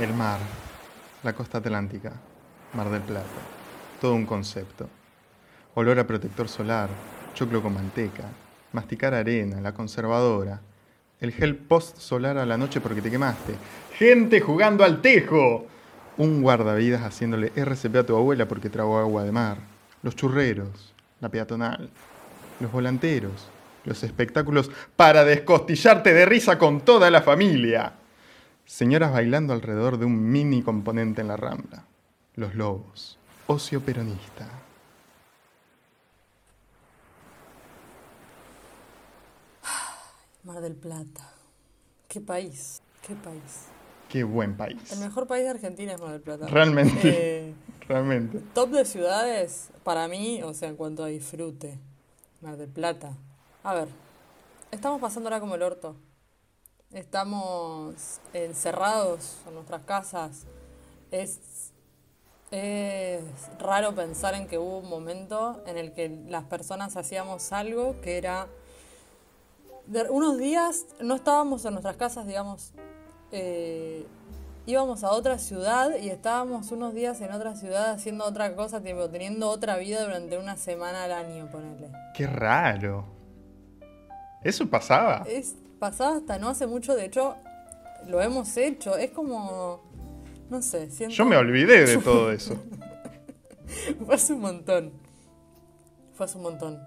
El mar, la costa atlántica, Mar del Plata, todo un concepto. Olor a protector solar, choclo con manteca, masticar arena, la conservadora, el gel post solar a la noche porque te quemaste, gente jugando al tejo, un guardavidas haciéndole RCP a tu abuela porque tragó agua de mar, los churreros, la peatonal, los volanteros, los espectáculos para descostillarte de risa con toda la familia. Señoras bailando alrededor de un mini componente en la rambla. Los lobos. Ocio peronista. Mar del Plata. Qué país, qué país. Qué buen país. El mejor país de Argentina es Mar del Plata. Realmente. Eh, Realmente. top de ciudades, para mí, o sea, en cuanto a disfrute. Mar del Plata. A ver, estamos pasándola como el orto. Estamos encerrados en nuestras casas. Es, es raro pensar en que hubo un momento en el que las personas hacíamos algo que era... de- unos días no estábamos en nuestras casas, digamos, eh, íbamos a otra ciudad y estábamos unos días en otra ciudad haciendo otra cosa, tipo, teniendo otra vida durante una semana al año, ponele. Qué raro. ¿Eso pasaba? Es pasado hasta no hace mucho, de hecho, lo hemos hecho. Es como, no sé, siento... Yo me olvidé de todo eso. Fue hace un montón. Fue hace un montón.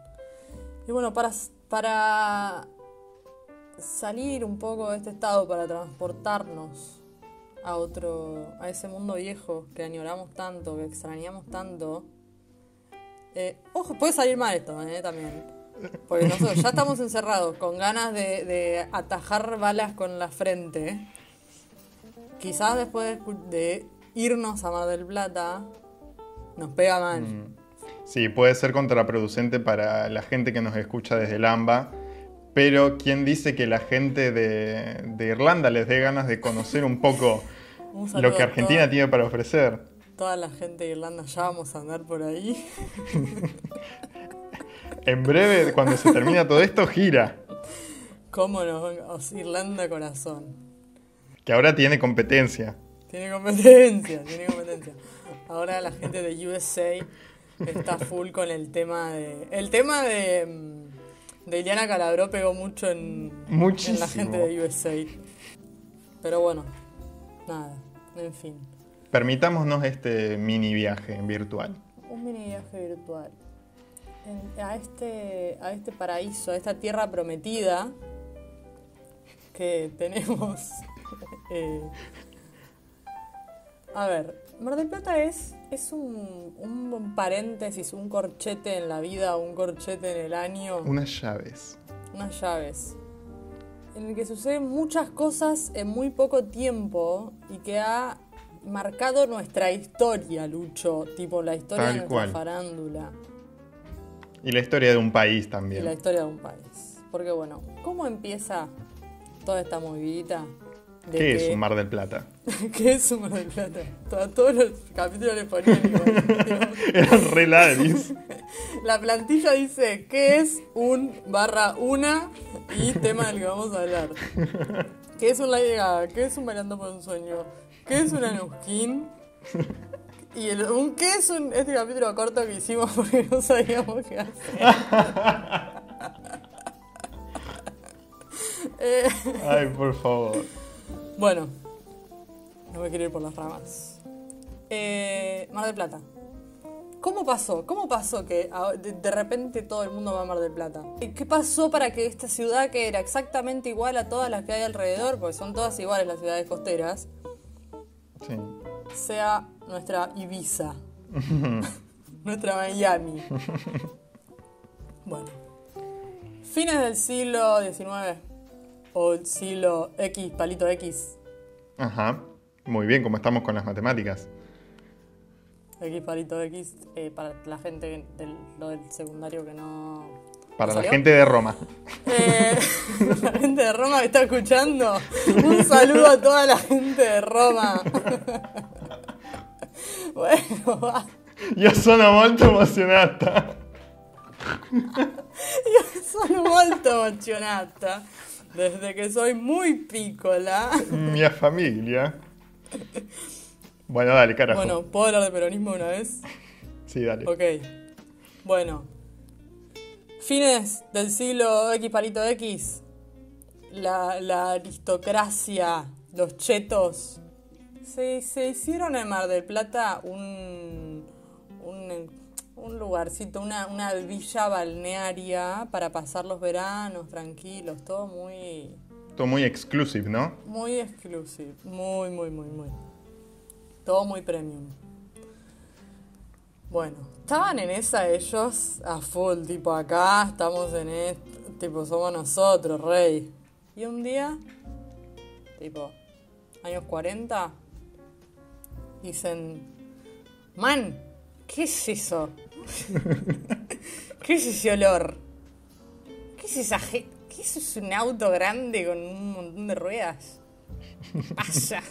Y bueno, para, para salir un poco de este estado, para transportarnos a otro, a ese mundo viejo que añoramos tanto, que extrañamos tanto. eh, ojo, puede salir mal esto, eh, también. Porque nosotros ya estamos encerrados con ganas de, de atajar balas con la frente. Quizás después de irnos a Mar del Plata, nos pega mal. Sí, puede ser contraproducente para la gente que nos escucha desde el AMBA, pero ¿quién dice que la gente de, de Irlanda les dé ganas de conocer un poco Un lo que Argentina tiene para ofrecer? Toda la gente de Irlanda ya vamos a andar por ahí. En breve, cuando se termina todo esto, gira, ¿Cómo nos Irlanda corazón? que ahora tiene competencia. Tiene competencia, tiene competencia. Ahora la gente de USA está full con el tema de. El tema de. mm, De Iliana Calabró pegó mucho en, en la gente de USA. Pero bueno, nada, en fin. Permitámonos este mini viaje virtual. Un mini viaje virtual. En- a, este, a este paraíso, a esta tierra prometida que tenemos. eh, a ver, Mar del Plata es, es un, un paréntesis, un corchete en la vida, un corchete en el año, Unas llaves. unas llaves. En el que suceden muchas cosas en muy poco tiempo y que ha marcado nuestra historia, Lucho. Tipo la historia Tal de nuestra cual. farándula. Y la historia de un país y también. la historia de un país. Porque bueno, ¿cómo empieza toda esta movidita? de ¿Qué que- es un Mar del Plata? ¿Qué es un Mar del Plata? To- Todos los capítulos le ponían igual. Eran re. La plantilla dice ¿qué es un barra una y tema del que vamos a hablar? ¿Qué es un Lady Gaga? ¿Qué es un Bailando por un Sueño? ¿Qué es un Anuskin? Y el, un, ¿qué es un, este capítulo corto que hicimos porque no sabíamos qué hacer? Eh, Ay, por favor. bueno, no me quiero ir por las ramas. Eh, Mar del Plata. ¿Cómo pasó? ¿Cómo pasó que de, de repente todo el mundo va a Mar del Plata? ¿Y ¿Qué pasó para que esta ciudad, que era exactamente igual a todas las que hay alrededor, porque son todas iguales las ciudades costeras, Sí. sea nuestra Ibiza? nuestra Miami. bueno. Fines del siglo XIX o el siglo X, palito X, Ajá. Muy bien, como estamos con las matemáticas. X palito X, eh, para la gente del, lo del secundario que no... Para ¿No la gente de Roma. Eh, la gente de Roma que está escuchando, un saludo a toda la gente de Roma. bueno, va. Io sono molto emozionata. sono molto emozionata. Desde que soy muy piccola. Mia famiglia. Bueno, dale, carajo. Bueno, ¿puedo hablar de peronismo una vez? sí, dale. Ok. Bueno. Fines del siglo X palito X. La, la aristocracia, los chetos, se, se hicieron en Mar del Plata un, un, un lugarcito, una, una villa balnearia para pasar los veranos tranquilos, todo muy, Todo muy exclusive, ¿no? muy exclusive, muy, muy, muy, muy. Todo muy premium. Bueno, estaban en esa ellos a full, tipo acá estamos en esto, tipo somos nosotros, rey. Y un día, tipo, años 40, dicen, man, ¿qué es eso? ¿Qué es ese olor? ¿Qué es esa ¿Qué es un auto grande con un montón de ruedas? ¿Qué pasa?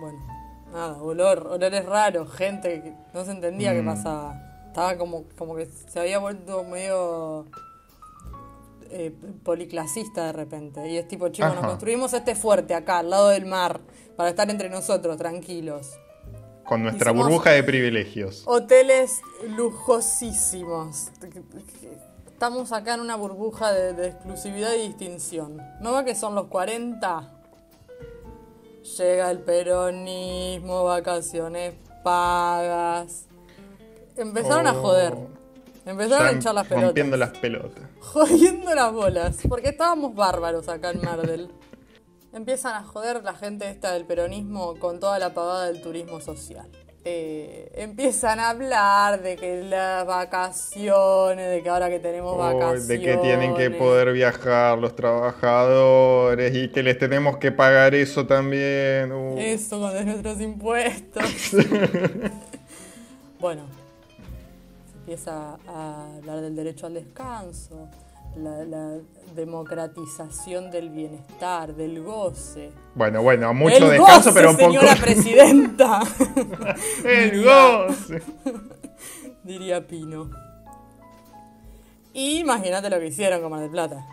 Bueno, nada, olor, olores raros, gente que no se entendía qué Mm. pasaba. Estaba como, como que se había vuelto medio eh, policlasista de repente. Y es tipo, chicos, nos construimos este fuerte acá, al lado del mar, para estar entre nosotros, tranquilos. Con nuestra burbuja de privilegios. Hoteles lujosísimos. Estamos acá en una burbuja de, de exclusividad y distinción. ¿No va que son los 40? Llega el peronismo, vacaciones pagas. Empezaron a Oh. joder. Empezaron a Ya echar las pelotas. Rompiendo las pelotas. Jodiendo las bolas. Porque estábamos bárbaros acá en Mardel. Empiezan a joder la gente esta del peronismo con toda la pagada del turismo social. Eh, empiezan a hablar de que las vacaciones, de que ahora que tenemos Oh, vacaciones. de que tienen que poder viajar los trabajadores y que les tenemos que pagar eso también. Uh. Eso con de nuestros impuestos. bueno, empieza a hablar del derecho al descanso, la, la democratización del bienestar, del goce. Bueno, bueno, mucho el descanso, goce, pero un poco. señora presidenta, ¡El goce! diría Pino. Y imagínate lo que hicieron con Mar del Plata.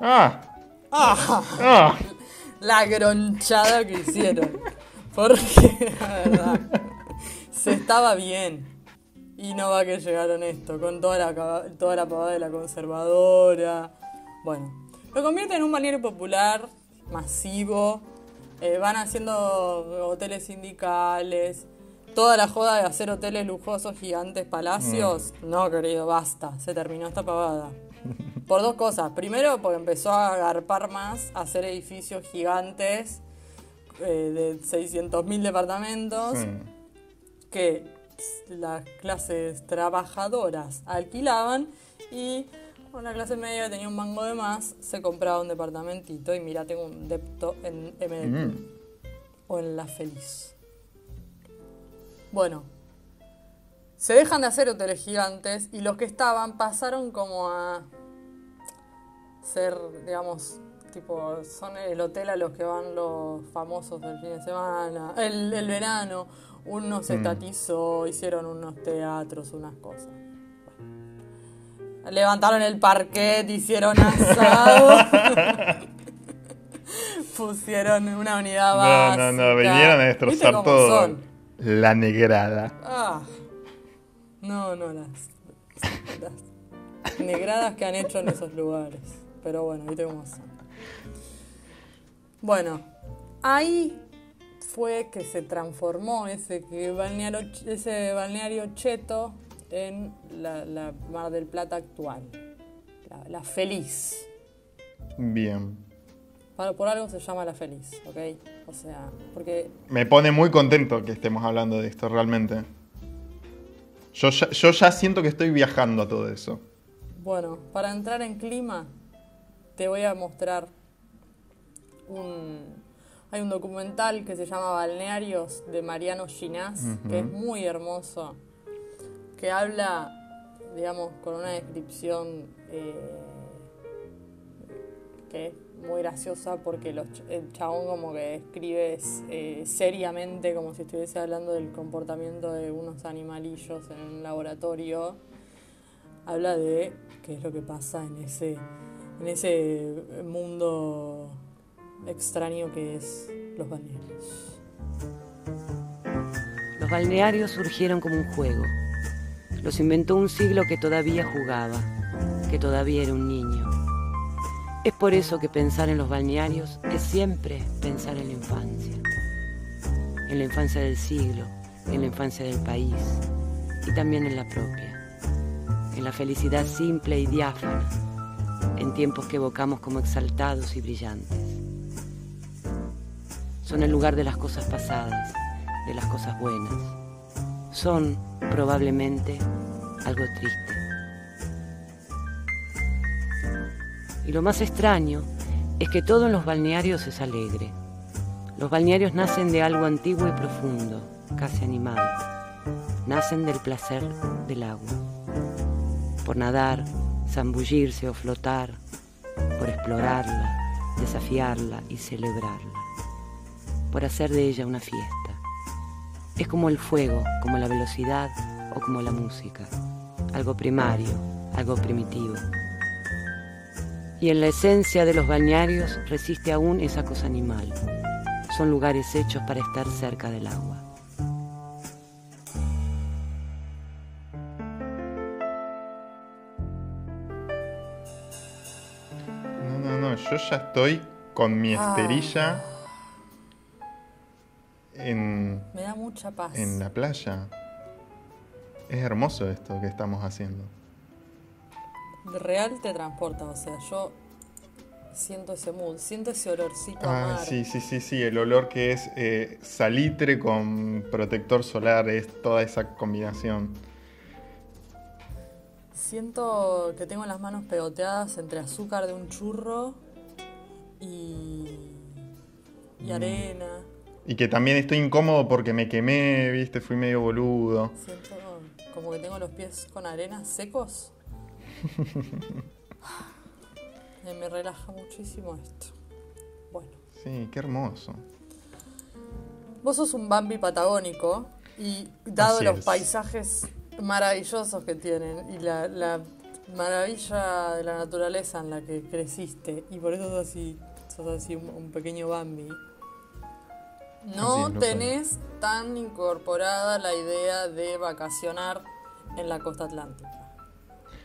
¡Ah! ¡Ah! ¡Ah! La gronchada que hicieron. Porque, la verdad, se estaba bien. Y no va que llegaron esto, con toda la, toda la pavada de la conservadora. Bueno, lo convierte en un balneario popular, masivo. eh, van haciendo hoteles sindicales. Toda la joda de hacer hoteles lujosos, gigantes, palacios. No, querido, basta. Se terminó esta pavada. Por dos cosas. Primero, porque empezó a agarpar más, a hacer edificios gigantes eh, de 600.000 departamentos Hmm. que las clases trabajadoras alquilaban y una clase media que tenía un mango de más se compraba un departamentito y mira, tengo un depto en MDQ Mm. o en La Feliz. Bueno, se dejan de hacer hoteles gigantes y los que estaban pasaron como a ser, digamos, tipo, son el hotel a los que van los famosos del fin de semana, el, el verano, uno se Mm. estatizó, hicieron unos teatros, unas cosas. Bueno. Levantaron el parquet, hicieron asado. Pusieron una unidad No, básica. no, no, vinieron a ¿Viste destrozar todo. son? La negrada. Ah, no, no, las, las negradas que han hecho en esos lugares. Pero bueno, viste cómo son. Bueno, ahí fue que se transformó ese, que balneario, ese balneario cheto en la, la Mar del Plata actual. La, la feliz. Bien. Para- por algo se llama la feliz, ¿ok? O sea, porque Me pone muy contento que estemos hablando de esto, realmente. Yo ya, yo ya siento que estoy viajando a todo eso. Bueno, para entrar en clima, te voy a mostrar un... Hay un documental que se llama Balnearios de Mariano Ginás, que es muy hermoso, que habla, digamos, con una descripción eh, que es muy graciosa porque los el chabón como que escribe eh, seriamente como si estuviese hablando del comportamiento de unos animalillos en un laboratorio. Habla de qué es lo que pasa en ese, en ese mundo extraño que es los balnearios. Los balnearios surgieron como un juego. Los inventó un siglo que todavía jugaba, que todavía era un niño. Es por eso que pensar en los balnearios es siempre pensar en la infancia. En la infancia del siglo, en la infancia del país y también en la propia. En la felicidad simple y diáfana, en tiempos que evocamos como exaltados y brillantes. Son el lugar de las cosas pasadas, de las cosas buenas. Son, probablemente, algo triste. Y lo más extraño es que todo en los balnearios es alegre. Los balnearios nacen de algo antiguo y profundo, casi animal. Nacen del placer del agua. Por nadar, zambullirse o flotar, por explorarla, desafiarla y celebrarla. Por hacer de ella una fiesta. Es como el fuego, como la velocidad o como la música. Algo primario, algo primitivo. Y en la esencia de los balnearios resiste aún esa cosa animal. Son lugares hechos para estar cerca del agua. No, no, no, yo ya estoy con mi esterilla en, Me da mucha paz. en la playa. Es hermoso esto que estamos haciendo. Real te transporta, o sea, yo siento ese mood, siento ese olorcito Ah, mar. sí, sí, sí, sí, el olor que es eh, salitre con protector solar, es toda esa combinación. Siento que tengo las manos pegoteadas entre azúcar de un churro y, Mm. y arena. Y que también estoy incómodo porque me quemé, viste, fui medio boludo. Siento como que tengo los pies con arena secos. Me relaja muchísimo esto. Bueno, Sí, qué hermoso. vos sos un Bambi patagónico y dado Así los es. paisajes maravillosos que tienen y la, la maravilla de la naturaleza en la que creciste y por eso sos así, sos así un, un pequeño Bambi. No tenés tan incorporada la idea de vacacionar en la costa atlántica.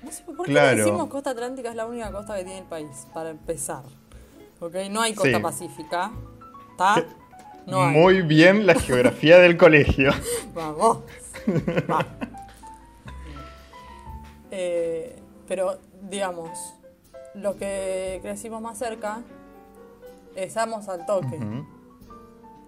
No sé por qué Claro. decimos costa atlántica es la única costa que tiene el país, para empezar. ¿Ok? No hay costa Sí. pacífica. ¿Está? No hay. Muy bien la geografía del colegio. Vamos. Va. Eh, pero, digamos, lo que crecimos más cerca, estamos al toque. Ujú.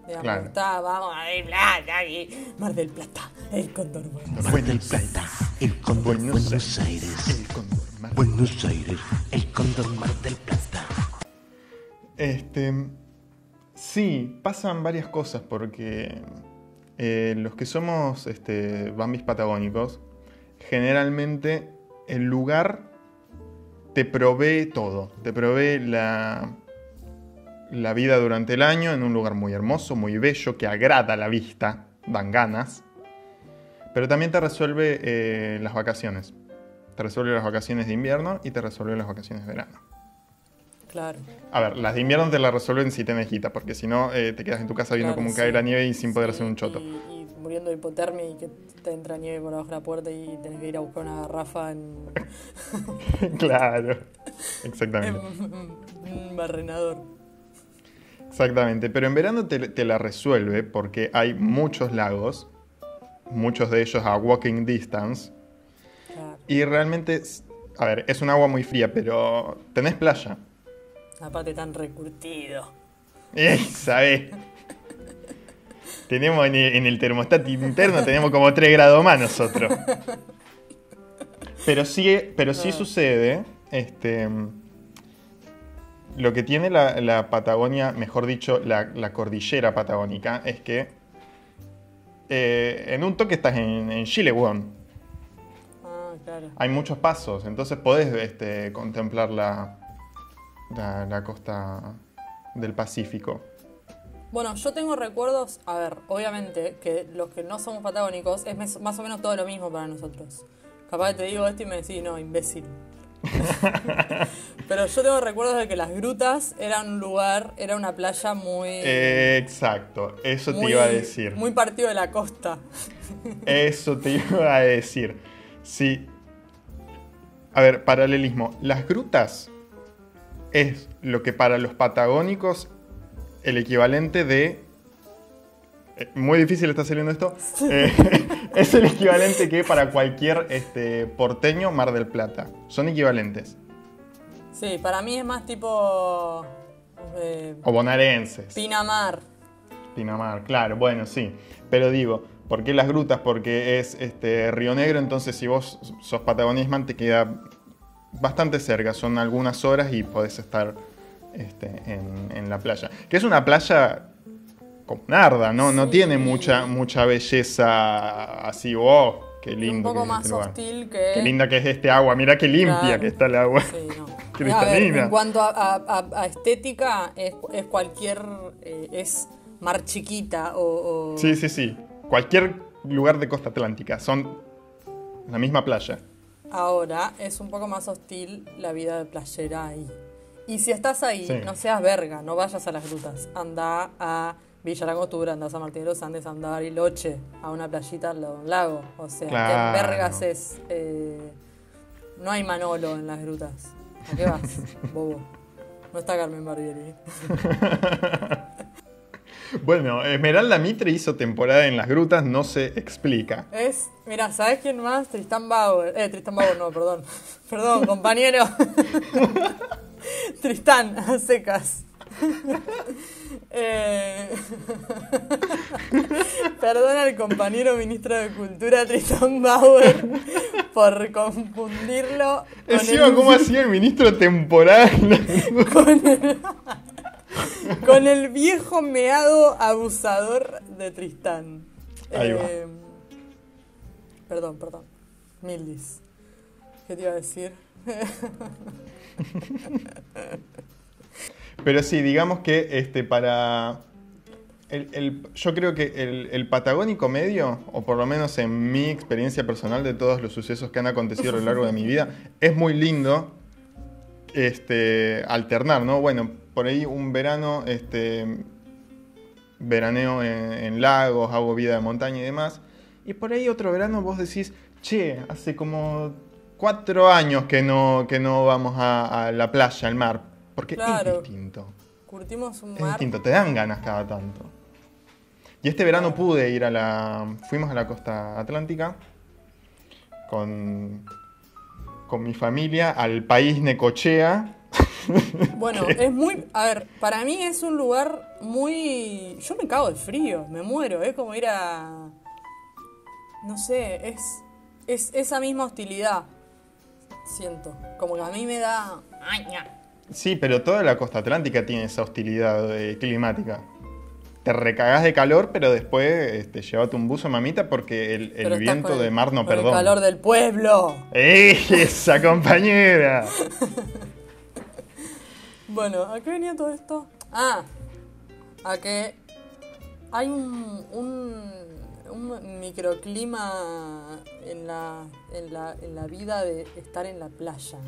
Digamos, Claro. vamos a bla, bla, y Mar del Plata, el Cóndor bueno. Mar del Plata, el Cóndor Buenos Buenos, Aires. El cóndor, mar- Buenos Aires, el Cóndor Mar del Plata. Este, sí, pasan varias cosas porque eh, los que somos este, bambis patagónicos, generalmente el lugar te provee todo, te provee la, la vida durante el año en un lugar muy hermoso, muy bello, que agrada la vista, dan ganas, pero también te resuelve eh, las vacaciones. Te resuelve las vacaciones de invierno y te resuelve las vacaciones de verano. Claro. A ver, las de invierno te las resuelven si tenés guita, porque si no eh, te quedas en tu casa viendo claro, cómo sí. cae la nieve y sin poder Sí, hacer un choto. Y, y muriendo de hipotermia y que te entra nieve por abajo de la puerta y tenés que ir a buscar una garrafa en, claro, exactamente. en un barrenador. Exactamente, pero en verano te, te la resuelve porque hay muchos lagos, muchos de ellos a walking distance, Claro. y realmente, a ver, es un agua muy fría, pero tenés playa. Aparte tan recurtido. ¡Ey, sabés! Tenemos en el, en el termostato interno, tenemos como 3 grados más nosotros. Pero sí, pero sí sucede, este, lo que tiene la, la Patagonia, mejor dicho, la, la cordillera patagónica, es que eh, en un toque estás en, en Chile, weón. Ah, claro. Hay muchos pasos, entonces podés este, contemplar la, la, la costa del Pacífico. Bueno, yo tengo recuerdos, a ver, obviamente que los que no somos patagónicos es más o menos todo lo mismo para nosotros. Capaz que te digo esto y me decís, no, imbécil. Pero yo tengo recuerdos de que las grutas eran un lugar, era una playa muy. Exacto, eso te iba a decir. Muy partido de la costa. Eso te iba a decir. Sí. A ver, paralelismo. Las grutas es lo que para los patagónicos el equivalente de... eh, Muy difícil está saliendo esto. Eh, es el equivalente que para cualquier este, porteño Mar del Plata. Son equivalentes. Sí, para mí es más tipo. eh, O bonaerenses. Pinamar. Pinamar, claro, bueno, sí. Pero digo, ¿por qué las grutas? Porque es este, Río Negro, entonces si vos sos patagonisman te queda bastante cerca, son algunas horas y podés estar este, en, en la playa. Que es una playa con narda, ¿no? No tiene mucha, mucha belleza así, oh, qué lindo. un poco que es más este lugar. hostil que. Qué linda que es este agua, mira qué limpia Claro. que está el agua. Sí, no. Cristalina. A ver, en cuanto a, a- a- a estética, es, es cualquier. eh, es mar chiquita o. o- Sí, sí, sí. Cualquier lugar de costa atlántica, son la misma playa. Ahora es un poco más hostil la vida de playera ahí. Y si estás ahí, Sí. no seas verga, no vayas a las grutas. Anda a Villa Langostura, anda a San Martín de los Andes, anda a Bariloche, a una playita al lado de un lago. O sea, Claro. ¿qué vergas es? Eh, no hay Manolo en las grutas. ¿A qué vas, bobo? No está Carmen Barbieri. Bueno, Esmeralda Mitre hizo temporada en las grutas, no se explica. Es, mira, ¿sabes quién más? Tristán Bauer. Eh, Tristán Bauer, no, perdón. Perdón, compañero. Tristán, a secas. Eh, Perdona al compañero ministro de Cultura Tristán Bauer por confundirlo con Encima, el, ¿cómo hacía el ministro temporal? con el- con el viejo meado abusador de Tristán. Ahí va. Eh, Perdón, perdón. Mildis. ¿Qué te iba a decir? Pero sí, digamos que este, para. el- yo creo que el, patagónico medio, o por lo menos en mi experiencia personal de todos los sucesos que han acontecido a lo largo de mi vida, es muy lindo este, alternar, ¿no? Bueno, por ahí un verano, este, veraneo en, en lagos, hago vida de montaña y demás. Y por ahí otro verano vos decís, che, hace como cuatro años que no, que no vamos a, a la playa, al mar. Porque Claro. es distinto. Curtimos un Es mar. distinto, te dan ganas cada tanto. Y este verano pude ir a la. Fuimos a la costa atlántica con, con mi familia al país Necochea. Bueno, es muy. A ver, para mí es un lugar muy. Yo me cago de frío, me muero. Es como ir a. No sé, es. Es esa misma hostilidad. Siento. Como que a mí me da. Sí, pero toda la costa atlántica tiene esa hostilidad eh, climática. Te recagás de calor, pero después este, llévate un buzo, mamita, porque el, viento el- de mar no perdona. El calor del pueblo. ¡Eh, ¡Esa compañera! Bueno, ¿a qué venía todo esto? Ah, a que hay un, un, un microclima en la, en, la, en la vida de estar en la playa.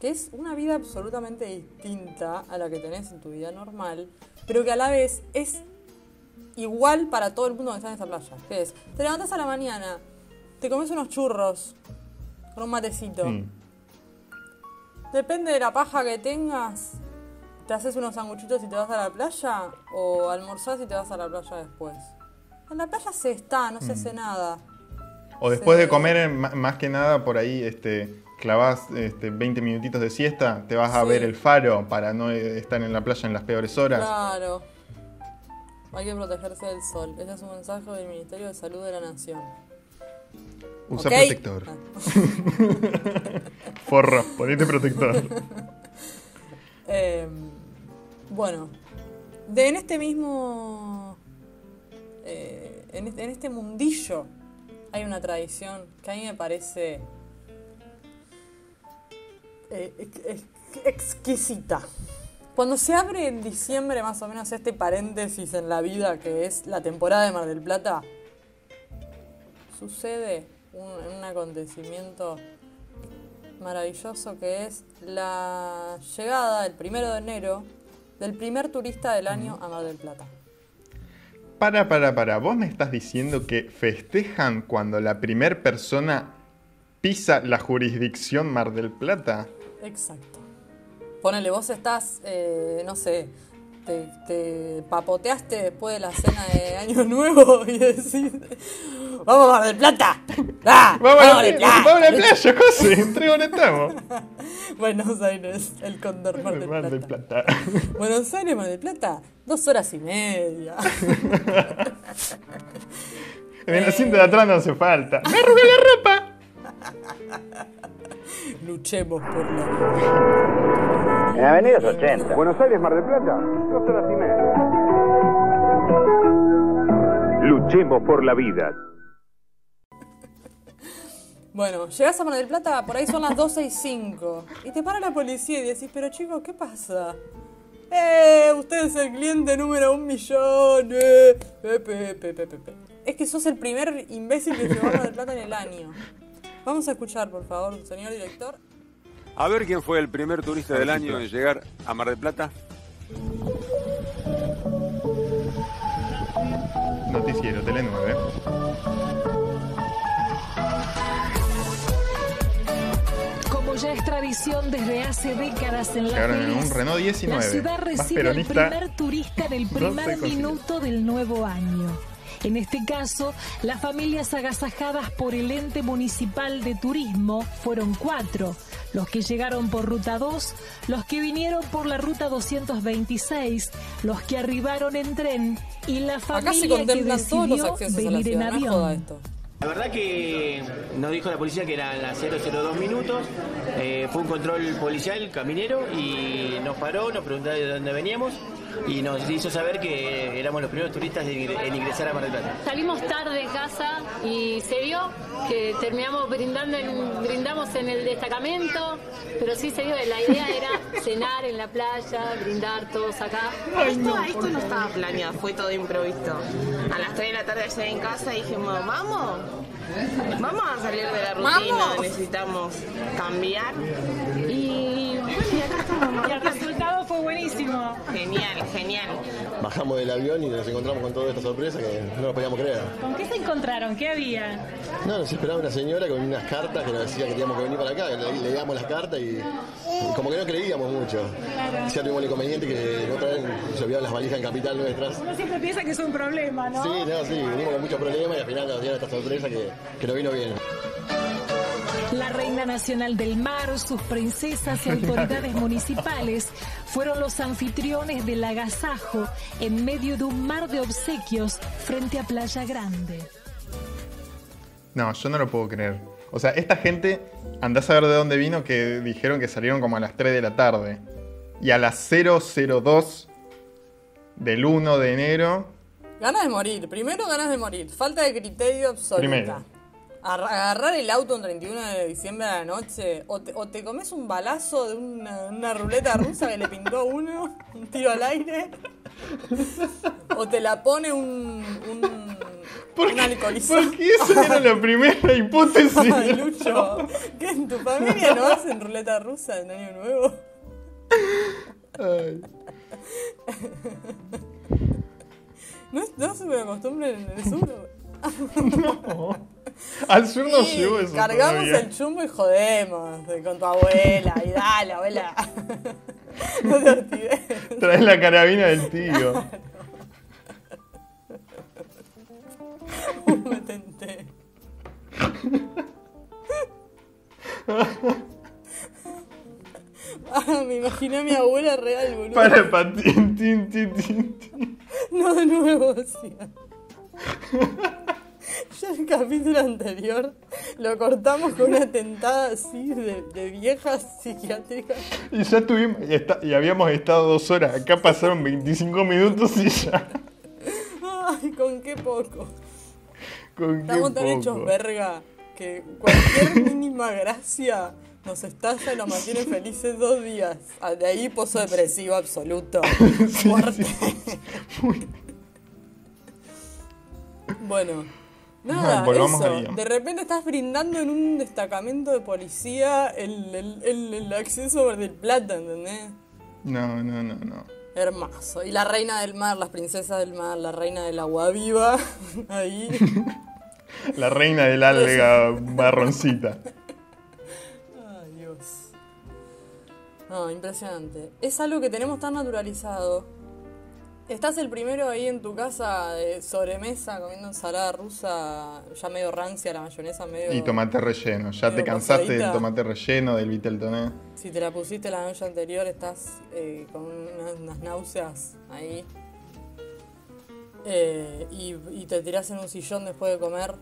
Que es una vida absolutamente distinta a la que tenés en tu vida normal, pero que a la vez es igual para todo el mundo que está en esa playa. Que es, te levantas a la mañana, te comes unos churros con un matecito. Mm. Depende de la paja que tengas. ¿Te haces unos sanguchitos y te vas a la playa? ¿O almorzás y te vas a la playa después? En la playa se está, no se hace nada. O después de comer, más que nada, por ahí este, clavás este, 20 minutitos de siesta, te vas a ver el faro para no eh, estar en la playa en las peores horas. Claro. Hay que protegerse del sol. Ese es un mensaje del Ministerio de Salud de la Nación. Usa protector. Ah. Forro, ponete protector. Eh, bueno, de en este mismo. eh, en, este, en este mundillo hay una tradición que a mí me parece. Eh, ex- ex- exquisita. Cuando se abre en diciembre, más o menos, este paréntesis en la vida que es la temporada de Mar del Plata, sucede un, un acontecimiento maravilloso que es la llegada el primero de enero del primer turista del año a Mar del Plata. Para, para, para. ¿Vos me estás diciendo que festejan cuando la primer persona pisa la jurisdicción Mar del Plata? Exacto. Ponele, vos estás, eh, no sé, te, te papoteaste después de la cena de Año Nuevo y decís, ¡Vamos a Mar del Plata! ¡Ah! Vamos, a la, Plata! vamos a la playa, José. Estamos. Buenos Aires, el Cóndor Mar del Mar del Plata. Plata. Buenos Aires, Mar del Plata, dos horas y media. En el asiento de atrás no hace falta. ¡Me arrugué la ropa! Luchemos por la vida. En Avenidas 80. Buenos Aires, Mar del Plata, dos horas y media. Luchemos por la vida. Bueno, llegás a Mar del Plata, por ahí son las 12 y 5. Y te para la policía y decís, pero chicos, ¿qué pasa? Eh, usted es el cliente número un millón. Eh, pe, pe, pe, pe, pe, pe". Es que sos el primer imbécil que llegó a Mar del Plata en el año. Vamos a escuchar, por favor, señor director. A ver quién fue el primer turista del año en llegar a Mar del Plata. Noticiero, Tele 9. Como ya es tradición desde hace décadas en la Llegaron en un Renault 19. La ciudad recibe al peronista. primer turista en el no se primer consigue. minuto del nuevo año. En este caso, las familias agasajadas por el ente municipal de turismo fueron cuatro. Los que llegaron por ruta 2, los que vinieron por la ruta 226, los que arribaron en tren y la familia que decidió venir en avión. La verdad que nos dijo la policía que eran las 002 minutos, eh, fue un control policial caminero y nos paró, nos preguntó de dónde veníamos y nos hizo saber que éramos los primeros turistas en ingre- en ingresar a Mar del Plata. Salimos tarde de casa y se vio que terminamos brindando en, brindamos en el destacamento, pero sí se vio, la idea era cenar en la playa, brindar todos acá. Esto, esto no estaba planeado, fue todo improvisto. A las 3 de la tarde allá en casa dijimos, vamos, vamos a salir de la rutina, Vamos. necesitamos cambiar. Y bueno, y acá estamos. Genial, genial. Bajamos del avión y nos encontramos con toda esta sorpresa que no lo podíamos creer. ¿Con qué se encontraron? ¿Qué había? No, nos esperaba una señora con unas cartas que nos decía que teníamos que venir para acá. Le, leíamos las cartas y, como que no creíamos mucho. Ya tuvimos el inconveniente que otra vez se olvidaron las valijas en capital nuestras. Uno siempre piensa que es un problema, ¿no? Sí, no, sí, venimos con muchos problemas y al final nos dieron esta sorpresa que, que nos vino bien. La Reina Nacional del Mar, sus princesas y autoridades municipales fueron los anfitriones del agasajo en medio de un mar de obsequios frente a Playa Grande. No, yo no lo puedo creer. O sea, esta gente, andás a ver de dónde vino, que dijeron que salieron como a las 3 de la tarde. Y a las 002 del 1 de enero, Ganas de morir. Primero ganas de morir. Falta de criterio absoluta. Primero. Ar- Agarrar el auto un 31 de diciembre a la noche o te, o te comes un balazo de una, una ruleta rusa que le pintó uno, un tiro al aire, o te la pone un, un, un alcoholizado. porque esa era la primera hipótesis. Ay, Lucho, ¿qué en tu familia no hacen ruleta rusa en Año Nuevo? Ay. ¿No, no se me acostumbran en el sur? Al sur no Sí, llegó eso. Cargamos todavía. el chumbo y jodemos eh, con tu abuela. Y dale, abuela. No te ortides. Traes la carabina del tío. Me tenté. Ah, me imaginé a mi abuela real, boludo. Para, para, tin, tin, tin, tin, tin. No de nuevo, sí. Ya el capítulo anterior lo cortamos con una tentada así de, de viejas psiquiátricas. Y ya tuvimos, y, está- y habíamos estado dos horas. Acá pasaron 25 minutos y ya. Ay, con qué poco. Con qué Estamos tan hechos verga que cualquier mínima gracia nos estalla y nos mantiene felices dos días. Ah, De ahí pozo depresivo absoluto. Fuerte. Bueno, Nada, Volvamos eso. De repente estás brindando en un destacamento de policía el, el, el, el acceso del plata, ¿entendés? No, no, no, no. Hermoso. Y la reina del mar, las princesas del mar, la reina del agua viva, ahí. La reina del alga marroncita. Ay, Dios. No, impresionante. Es algo que tenemos tan naturalizado. Estás el primero ahí en tu casa de sobremesa comiendo ensalada rusa, ya medio rancia, la mayonesa medio... Y tomate relleno. Ya te cansaste del pasadita. tomate relleno, del Viteltoné. Si te la pusiste la noche anterior, estás eh, con unas, unas náuseas ahí. Eh, y, y te tirás en un sillón después de comer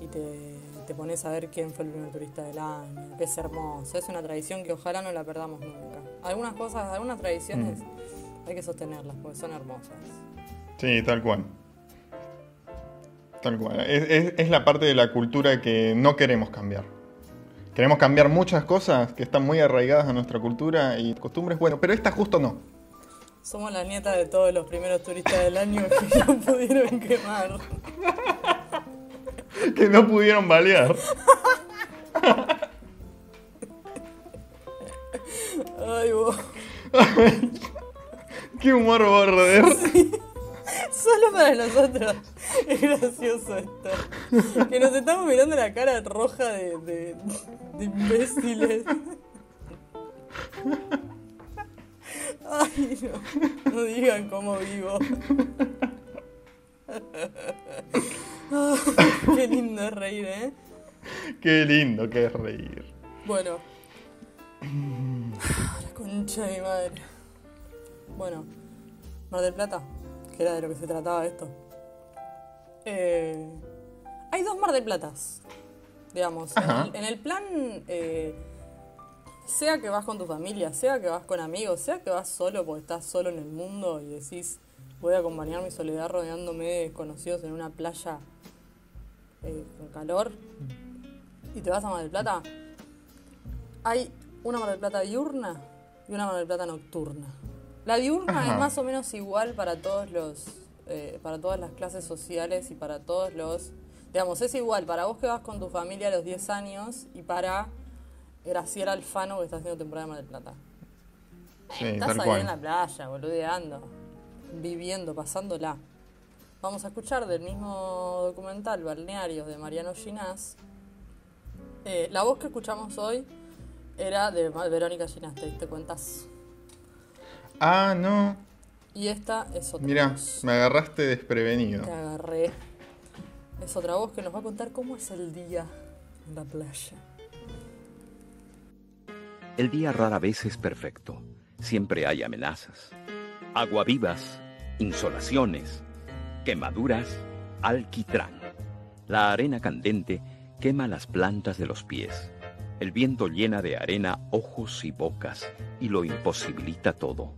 y te, te pones a ver quién fue el primer turista del año, que es hermoso. Es una tradición que ojalá no la perdamos nunca. Algunas cosas, algunas tradiciones hay que sostenerlas porque son hermosas. Sí, tal cual. Tal cual. Es, es- es la parte de la cultura que no queremos cambiar. Queremos cambiar muchas cosas que están muy arraigadas a nuestra cultura y costumbres, bueno, pero esta justo no. Somos la nieta de todos los primeros turistas del año que no pudieron quemar. Que no pudieron balear. Ay, vos. Qué humor border. Solo para nosotros. Es gracioso esto. Que nos estamos mirando la cara roja de, de, de imbéciles. Ay, no. No digan cómo vivo. Qué lindo es reír, ¿eh? Qué lindo que es reír. Bueno. Ah, La concha de mi madre. Bueno, Mar del Plata, que era de lo que se trataba esto. Eh, hay dos Mar del Platas, digamos. En Ajá. el, en el plan, eh, sea que vas con tu familia, sea que vas con amigos, sea que vas solo porque estás solo en el mundo y decís, voy a acompañar mi soledad rodeándome de desconocidos en una playa eh, con calor y te vas a Mar del Plata, hay una Mar del Plata diurna y una Mar del Plata nocturna. La diurna Ajá. es más o menos igual para todos los, eh, para todas las clases sociales y para todos los, digamos, es igual para vos que vas con tu familia a los 10 años y para Graciela Alfano que está haciendo temporada de Mar del Plata. Sí, Estás ahí en la playa, boludeando, viviendo, pasándola. Vamos a escuchar del mismo documental, Balnearios, de Mariano Ginás. Eh, la voz que escuchamos hoy era de Verónica Ginás, ¿te diste cuentas? Ah, no. Y esta es otra Mira, voz. me agarraste desprevenido. Te agarré. Es otra voz que nos va a contar cómo es el día en la playa. El día rara vez es perfecto. Siempre hay amenazas. Aguavivas, insolaciones, quemaduras, alquitrán. La arena candente quema las plantas de los pies. El viento llena de arena ojos y bocas y lo imposibilita todo.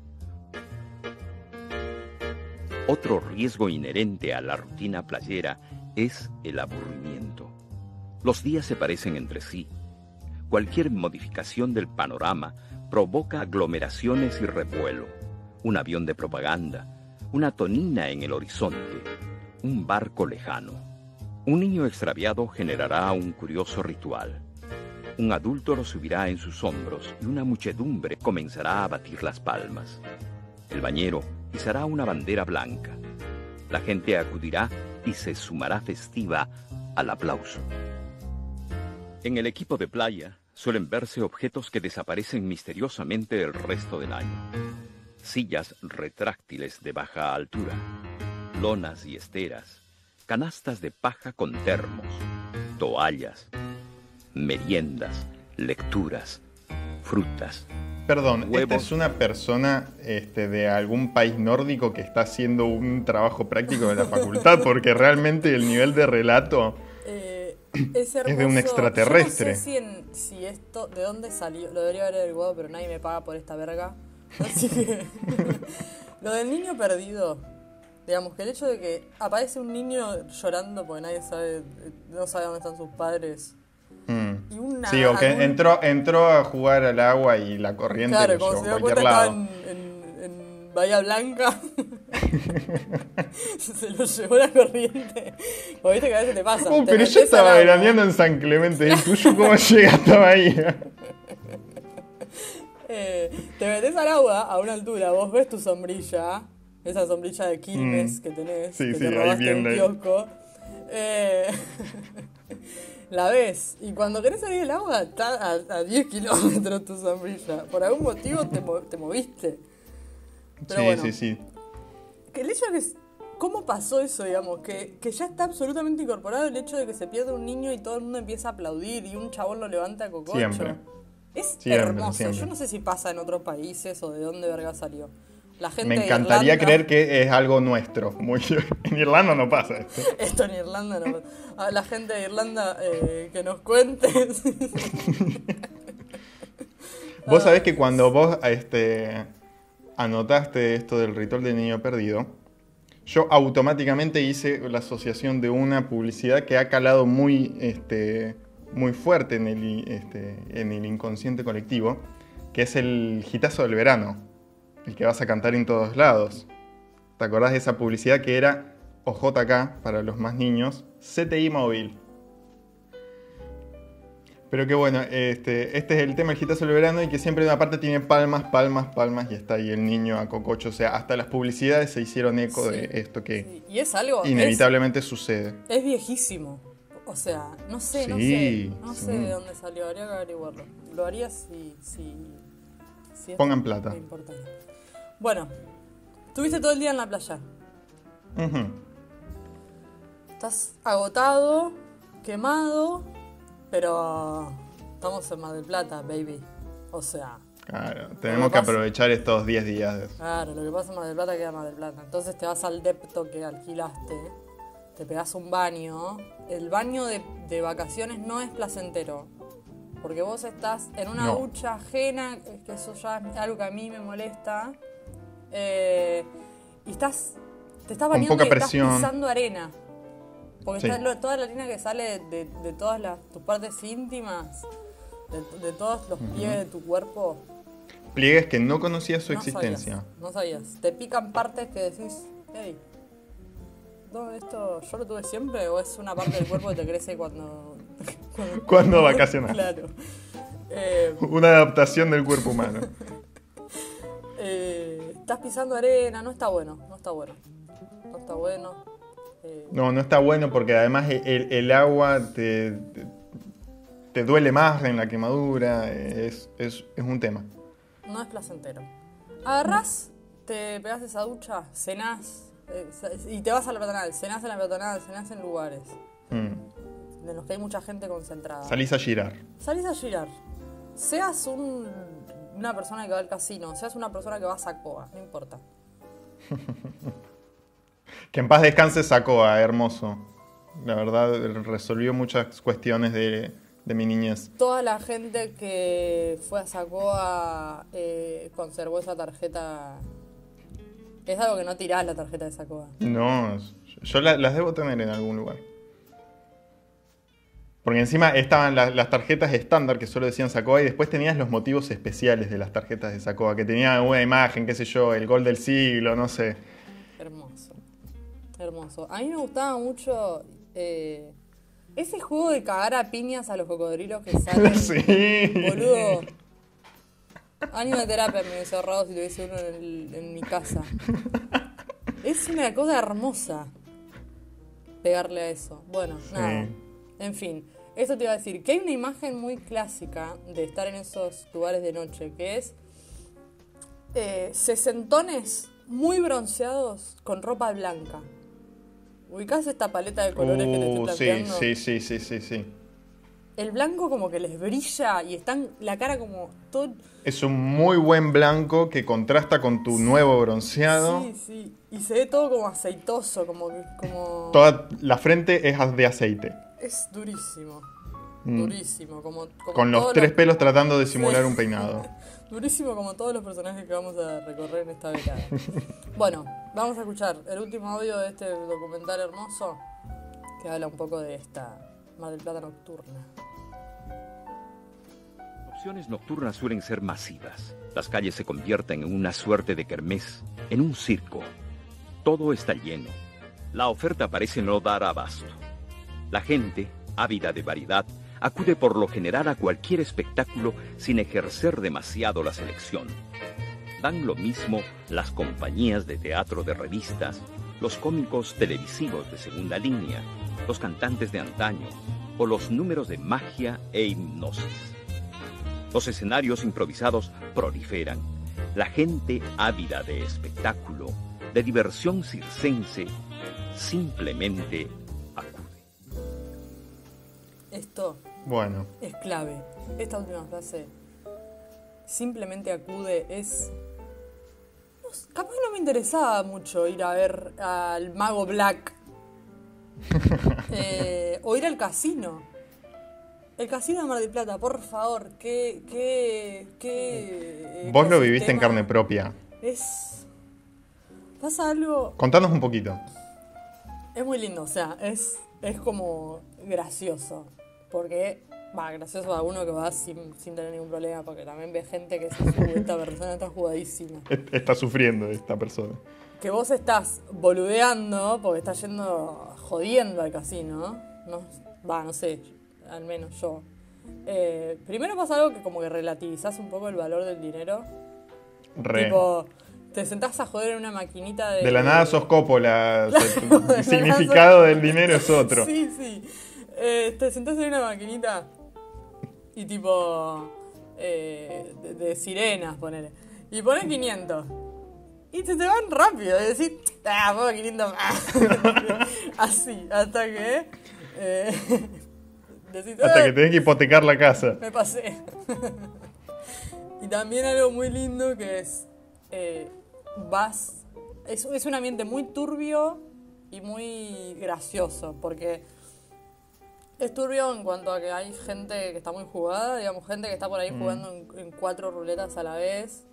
Otro riesgo inherente a la rutina playera es el aburrimiento. Los días se parecen entre sí. Cualquier modificación del panorama provoca aglomeraciones y revuelo. Un avión de propaganda, una tonina en el horizonte, un barco lejano. Un niño extraviado generará un curioso ritual. Un adulto lo subirá en sus hombros y una muchedumbre comenzará a batir las palmas. El bañero izará una bandera blanca. La gente acudirá y se sumará festiva al aplauso. En el equipo de playa suelen verse objetos que desaparecen misteriosamente el resto del año. Sillas retráctiles de baja altura, lonas y esteras, canastas de paja con termos, toallas, meriendas, lecturas, frutas. Perdón, ¿esta es una persona este, de algún país nórdico que está haciendo un trabajo práctico de la facultad? Porque realmente el nivel de relato... Eh, es, de un extraterrestre. Yo no sé si, en- si esto, de dónde salió, lo debería haber averiguado, pero nadie me paga por esta verga. Así que. lo del niño perdido. Digamos que el hecho de que aparece un niño llorando porque nadie sabe, no sabe dónde están sus padres. Mm. Y una- sí, o que algún- entró, entró a jugar al agua y la corriente Claro, lo como llevó se a dio cualquier cuenta lado. en, en- en Bahía Blanca. Se lo llevó la corriente. Porque viste que a veces te pasa. Oh, te pero yo estaba veraneando en San Clemente. ¿El tuyo cómo llega hasta Bahía? Eh, te metes al agua a una altura, vos ves tu sombrilla, esa sombrilla de Quilmes Mm. que tenés, Sí, que sí, te ahí robaste en kiosco. Eh, la ves, y cuando querés salir del agua está a, a 10 kilómetros tu sombrilla. Por algún motivo te, mo- te moviste. Pero sí, bueno, sí, sí. que el hecho de que. ¿Cómo pasó eso, digamos? Que, que ya está absolutamente incorporado el hecho de que se pierde un niño y todo el mundo empieza a aplaudir y un chabón lo levanta a cococho. Siempre. Es Siempre, hermoso. siempre. Yo no sé si pasa en otros países o de dónde verga salió. La gente Me encantaría Irlanda- creer que es algo nuestro. Muy... En Irlanda no pasa esto. Esto en Irlanda no. A la gente de Irlanda eh, que nos cuente. Vos sabés que cuando vos este, anotaste esto del ritual del niño perdido, yo automáticamente hice la asociación de una publicidad que ha calado muy, este, muy fuerte en el, este, en el inconsciente colectivo, que es el gitazo del verano, el que vas a cantar en todos lados. ¿Te acordás de esa publicidad que era OJK para los más niños? CTI móvil. Pero que bueno, este, este es el tema del gitazo del verano y que siempre en una parte tiene palmas, palmas, palmas y está ahí el niño a cococho. O sea, hasta las publicidades se hicieron eco de esto que y es algo. es- inevitablemente sucede. Es, viejísimo. O sea, no sé, no Sí, sé. No sí. sé de dónde salió. Habría que averiguarlo. Lo haría si. si, si esto Pongan plata. me importara. Bueno, estuviste todo el día en la playa. Ujú. Estás agotado, quemado, pero estamos en Mar del Plata, baby. O sea, Claro, tenemos que aprovechar estos 10 días. de- claro, lo que pasa en Mar del Plata queda en Mar del Plata. Entonces te vas al depto que alquilaste, te pegas un baño. El baño de, de vacaciones no es placentero. Porque vos estás en una No. ducha ajena, que eso ya es algo que a mí me molesta. Eh, y estás. Te estás bañando poca y presión. estás pisando arena. Porque Sí. está lo- toda la arena que sale de, de todas las, tus partes íntimas, de, de todos los pliegues de tu cuerpo. Pliegues que no conocías su no existencia. Sabías, no sabías. Te pican partes que decís, hey, no, ¿esto yo lo tuve siempre o es una parte del cuerpo que te crece cuando... Cuando vacacionas. Claro. Eh, Una adaptación del cuerpo humano. estás pisando arena, no está bueno, no está bueno. No está bueno. Eh, No, no está bueno porque además el, el agua te, te, te duele más en la quemadura. Es, es, es un tema. no es placentero. Agarrás, te pegas esa ducha, cenás eh, y te vas a la peatonal. Cenás en la peatonal, cenás en lugares Mm. en los que hay mucha gente concentrada. Salís a girar. Salís a girar. Seas un- una persona que va al casino, seas una persona que va a Sacoa, no importa. Que en paz descanse Sacoa, hermoso. La verdad, resolvió muchas cuestiones de, de mi niñez. Toda la gente que fue a Sacoa eh, conservó esa tarjeta. Es algo que no tirás la tarjeta de Sacoa. No, yo la- las debo tener en algún lugar. Porque encima estaban la- las tarjetas estándar que solo decían Sacoa y después tenías los motivos especiales de las tarjetas de Sacoa, que tenían una imagen, qué sé yo, el gol del siglo, no sé. Hermoso. Hermoso. A mí me gustaba mucho eh, ese juego de cagar a piñas a los cocodrilos que salen. Sí. Boludo. Año de terapia me hubiese ahorrado si tuviese uno en, el- en mi casa. Es una cosa hermosa pegarle a eso. Bueno, nada. En fin, esto te iba a decir que hay una imagen muy clásica de estar en esos lugares de noche, que es eh, sesentones muy bronceados con ropa blanca. ¿Ubicás esta paleta de colores que te estoy Uh, sí, planteando? sí, sí, sí, sí, sí. El blanco como que les brilla y están la cara como todo... Es un muy buen blanco que contrasta con tu nuevo bronceado. Sí, sí. Y se ve todo como aceitoso, como que... Como... Toda la frente es de aceite. Es durísimo. Mm. Durísimo. Como, como Con los tres pelos tratando de simular Sí. un peinado. Durísimo como todos los personajes que vamos a recorrer en esta década. bueno, vamos a escuchar el último audio de este documental hermoso que habla un poco de esta Mar del Plata nocturna. opciones nocturnas suelen ser masivas. Las calles se convierten en una suerte de kermés, en un circo. Todo está lleno. La oferta parece no dar abasto. La gente, ávida de variedad, acude por lo general a cualquier espectáculo sin ejercer demasiado la selección. Dan lo mismo las compañías de teatro de revistas, los cómicos televisivos de segunda línea, los cantantes de antaño o los números de magia e hipnosis. Los escenarios improvisados proliferan. La gente ávida de espectáculo, de diversión circense, simplemente. Esto Bueno, es clave. Esta última frase, simplemente acude, es... no capaz no me interesaba mucho ir a ver al mago Black. Eh, o ir al casino. El casino de Mar del Plata, por favor, que... que, que vos lo viviste en carne propia. Es... Pasa algo... Contanos un poquito. Es muy lindo, o sea, es, es como gracioso. Porque, va, gracioso a uno que va sin, sin tener ningún problema, porque también ve gente que se sube, esta persona está jugadísima. Est- Está sufriendo esta persona. Que vos estás boludeando, porque estás yendo jodiendo al casino, ¿no? Va, no sé, al menos yo. Eh, primero pasa algo que como que relativizás un poco el valor del dinero. Re. Tipo, te sentás a joder en una maquinita de... De la nada sos Coppola. o sea, de tu la nada significado sos- del dinero es otro. Sí, sí. Eh, te sentás en una maquinita y tipo eh, de, de sirenas, ponele. Y pones 500. Y se te van rápido. Y decís, ah, pongo 500 más. Así, hasta que... eh, decís, Hasta "Eh, que tenés que hipotecar la casa. me pasé. y también algo muy lindo que es. eh, vas. Es, es un ambiente muy turbio y muy gracioso. Porque es turbio en cuanto a que hay gente que está muy jugada, digamos, gente que está por ahí Mm. jugando en, en cuatro ruletas a la vez.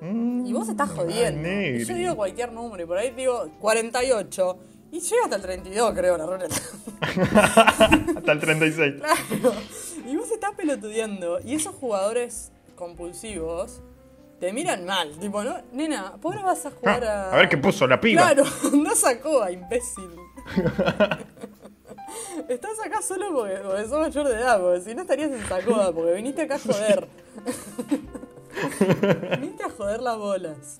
Mm, Y vos estás jodiendo. Y yo digo cualquier número y por ahí digo 48. Y llega hasta el 32, creo, la ruleta. Hasta el 36. Claro. Y vos estás pelotudeando. Y esos jugadores compulsivos te miran mal. Tipo, ¿no? Nena, ¿por qué no vas a jugar a. A ver qué puso la piba. Claro, no sacó a imbécil. Estás acá solo porque, porque sos mayor de edad, porque si no estarías en Sacoa, porque viniste acá a joder. viniste a joder las bolas.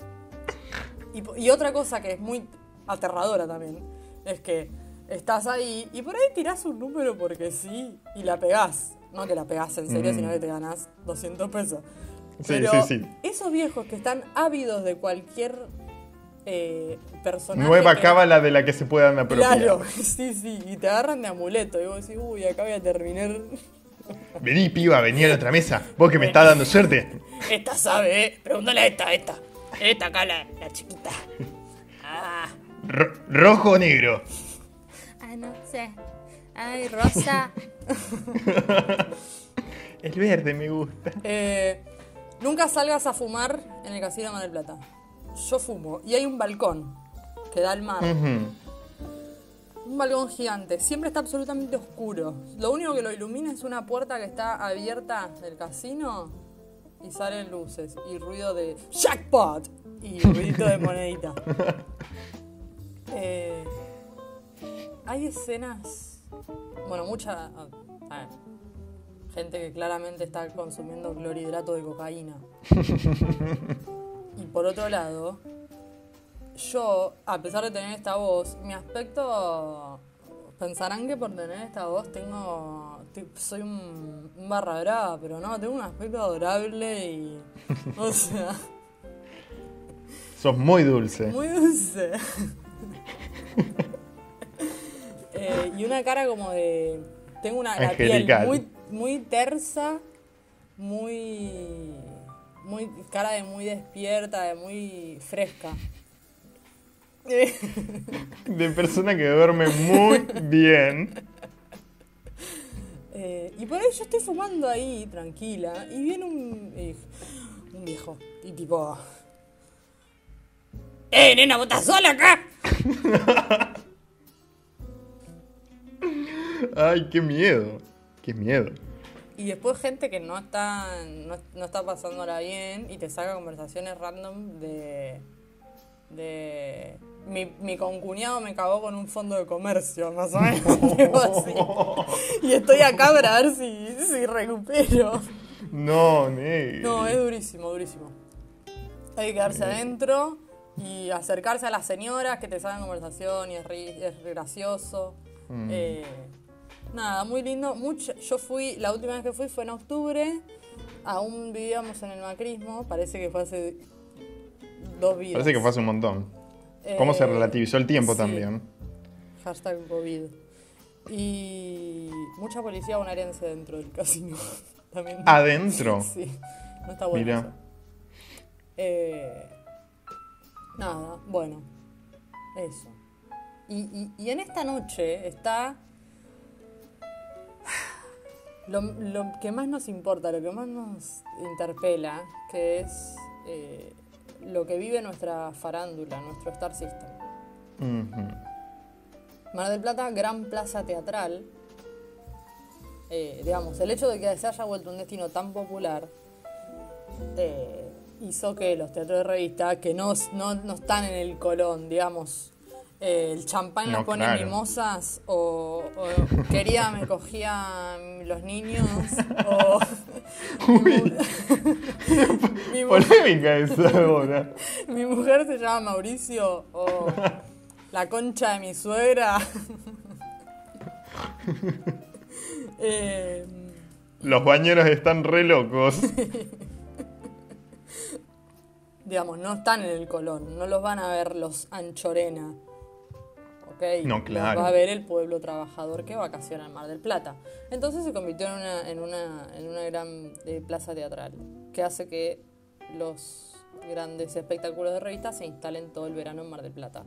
Y otra cosa que es muy aterradora también, es que estás ahí y por ahí tirás un número porque sí y la pegás. No que la pegás en serio, Mm. sino que te ganás 200 pesos. Sí, Pero sí, sí. esos viejos que están ávidos de cualquier eh, personaje. Nueva que- cábala de la que se puedan apropiar. Claro, sí, sí, y te agarran de amuleto. Y vos decís, uy, acá voy a terminar. Vení, piba, vení a la otra mesa. Vos que me estás dando suerte. Esta sabe, ¿eh? Pregúntale a esta, esta. Esta acá, la, la chiquita. Ah, Ro- rojo o negro. Ah, no sé. Ay, Rosa. El verde me gusta. eh, nunca salgas a fumar en el casino de Mar del Plata. Yo fumo. Y hay un balcón que da al mar. Un balcón gigante. Siempre está absolutamente oscuro. Lo único que lo ilumina es una puerta que está abierta del casino y salen luces y ruido de jackpot y ruidito de monedita. Eh, hay escenas, bueno, mucha a- a ver, gente que claramente está consumiendo clorhidrato de cocaína. Por otro lado, yo, a pesar de tener esta voz, mi aspecto. Pensarán que por tener esta voz tengo. Soy un, un barra brava, pero no, tengo un aspecto adorable y. O sea, Sos muy dulce. muy dulce. Eh, y una cara como de. Tengo una la piel muy, muy tersa, muy. Muy cara de muy despierta, de muy fresca. De persona que duerme muy bien. Eh, y por ahí yo estoy fumando ahí, tranquila, y viene un, eh, un viejo, y tipo... ¡Eh, nena, vos estás sola acá! Ay, qué miedo. Qué miedo. Y después gente que no está, no, no está pasándola bien y te saca conversaciones random de... de mi, mi concuñado me cagó con un fondo de comercio, más o menos. Y estoy acá para ver si, si recupero. No, Ney. No, es durísimo, durísimo. Hay que quedarse adentro y acercarse a las señoras que te saben conversación y es, ri- es gracioso. Mm. Eh, nada, muy lindo. Mucho, yo fui, la última vez que fui fue en octubre. Aún vivíamos en el macrismo. Parece que fue hace dos vidas. Parece que fue hace un montón. ¿Cómo se Eh, relativizó el tiempo sí. también? Hashtag COVID. Y mucha policía bonaerense dentro del casino. También. ¿Adentro? Sí, no está bueno. Mira. eso. Eh, nada, bueno. Eso. Y, y- y en esta noche está lo, lo que más nos importa, lo que más nos interpela, que es eh, lo que vive nuestra farándula, nuestro Star System. Ujú. Mar del Plata, gran plaza teatral. Eh, digamos, el hecho de que se haya vuelto un destino tan popular eh, hizo que los teatros de revista, que no, no, no están en el colón, digamos, eh, el champán No, nos pone claro. mimosas, o, o quería me cogía los niños, o. mi, Polémica esa ahora. mi mujer se llama Mauricio, o la concha de mi suegra. Eh, Los bañeros están re locos. digamos, no están en el Colón, no los van a ver los Anchorena. No, claro. Los va a ver el pueblo trabajador que vacaciona en Mar del Plata. Entonces se convirtió en una, en una, en una gran eh, plaza teatral, que hace que los grandes espectáculos de revista se instalen todo el verano en Mar del Plata.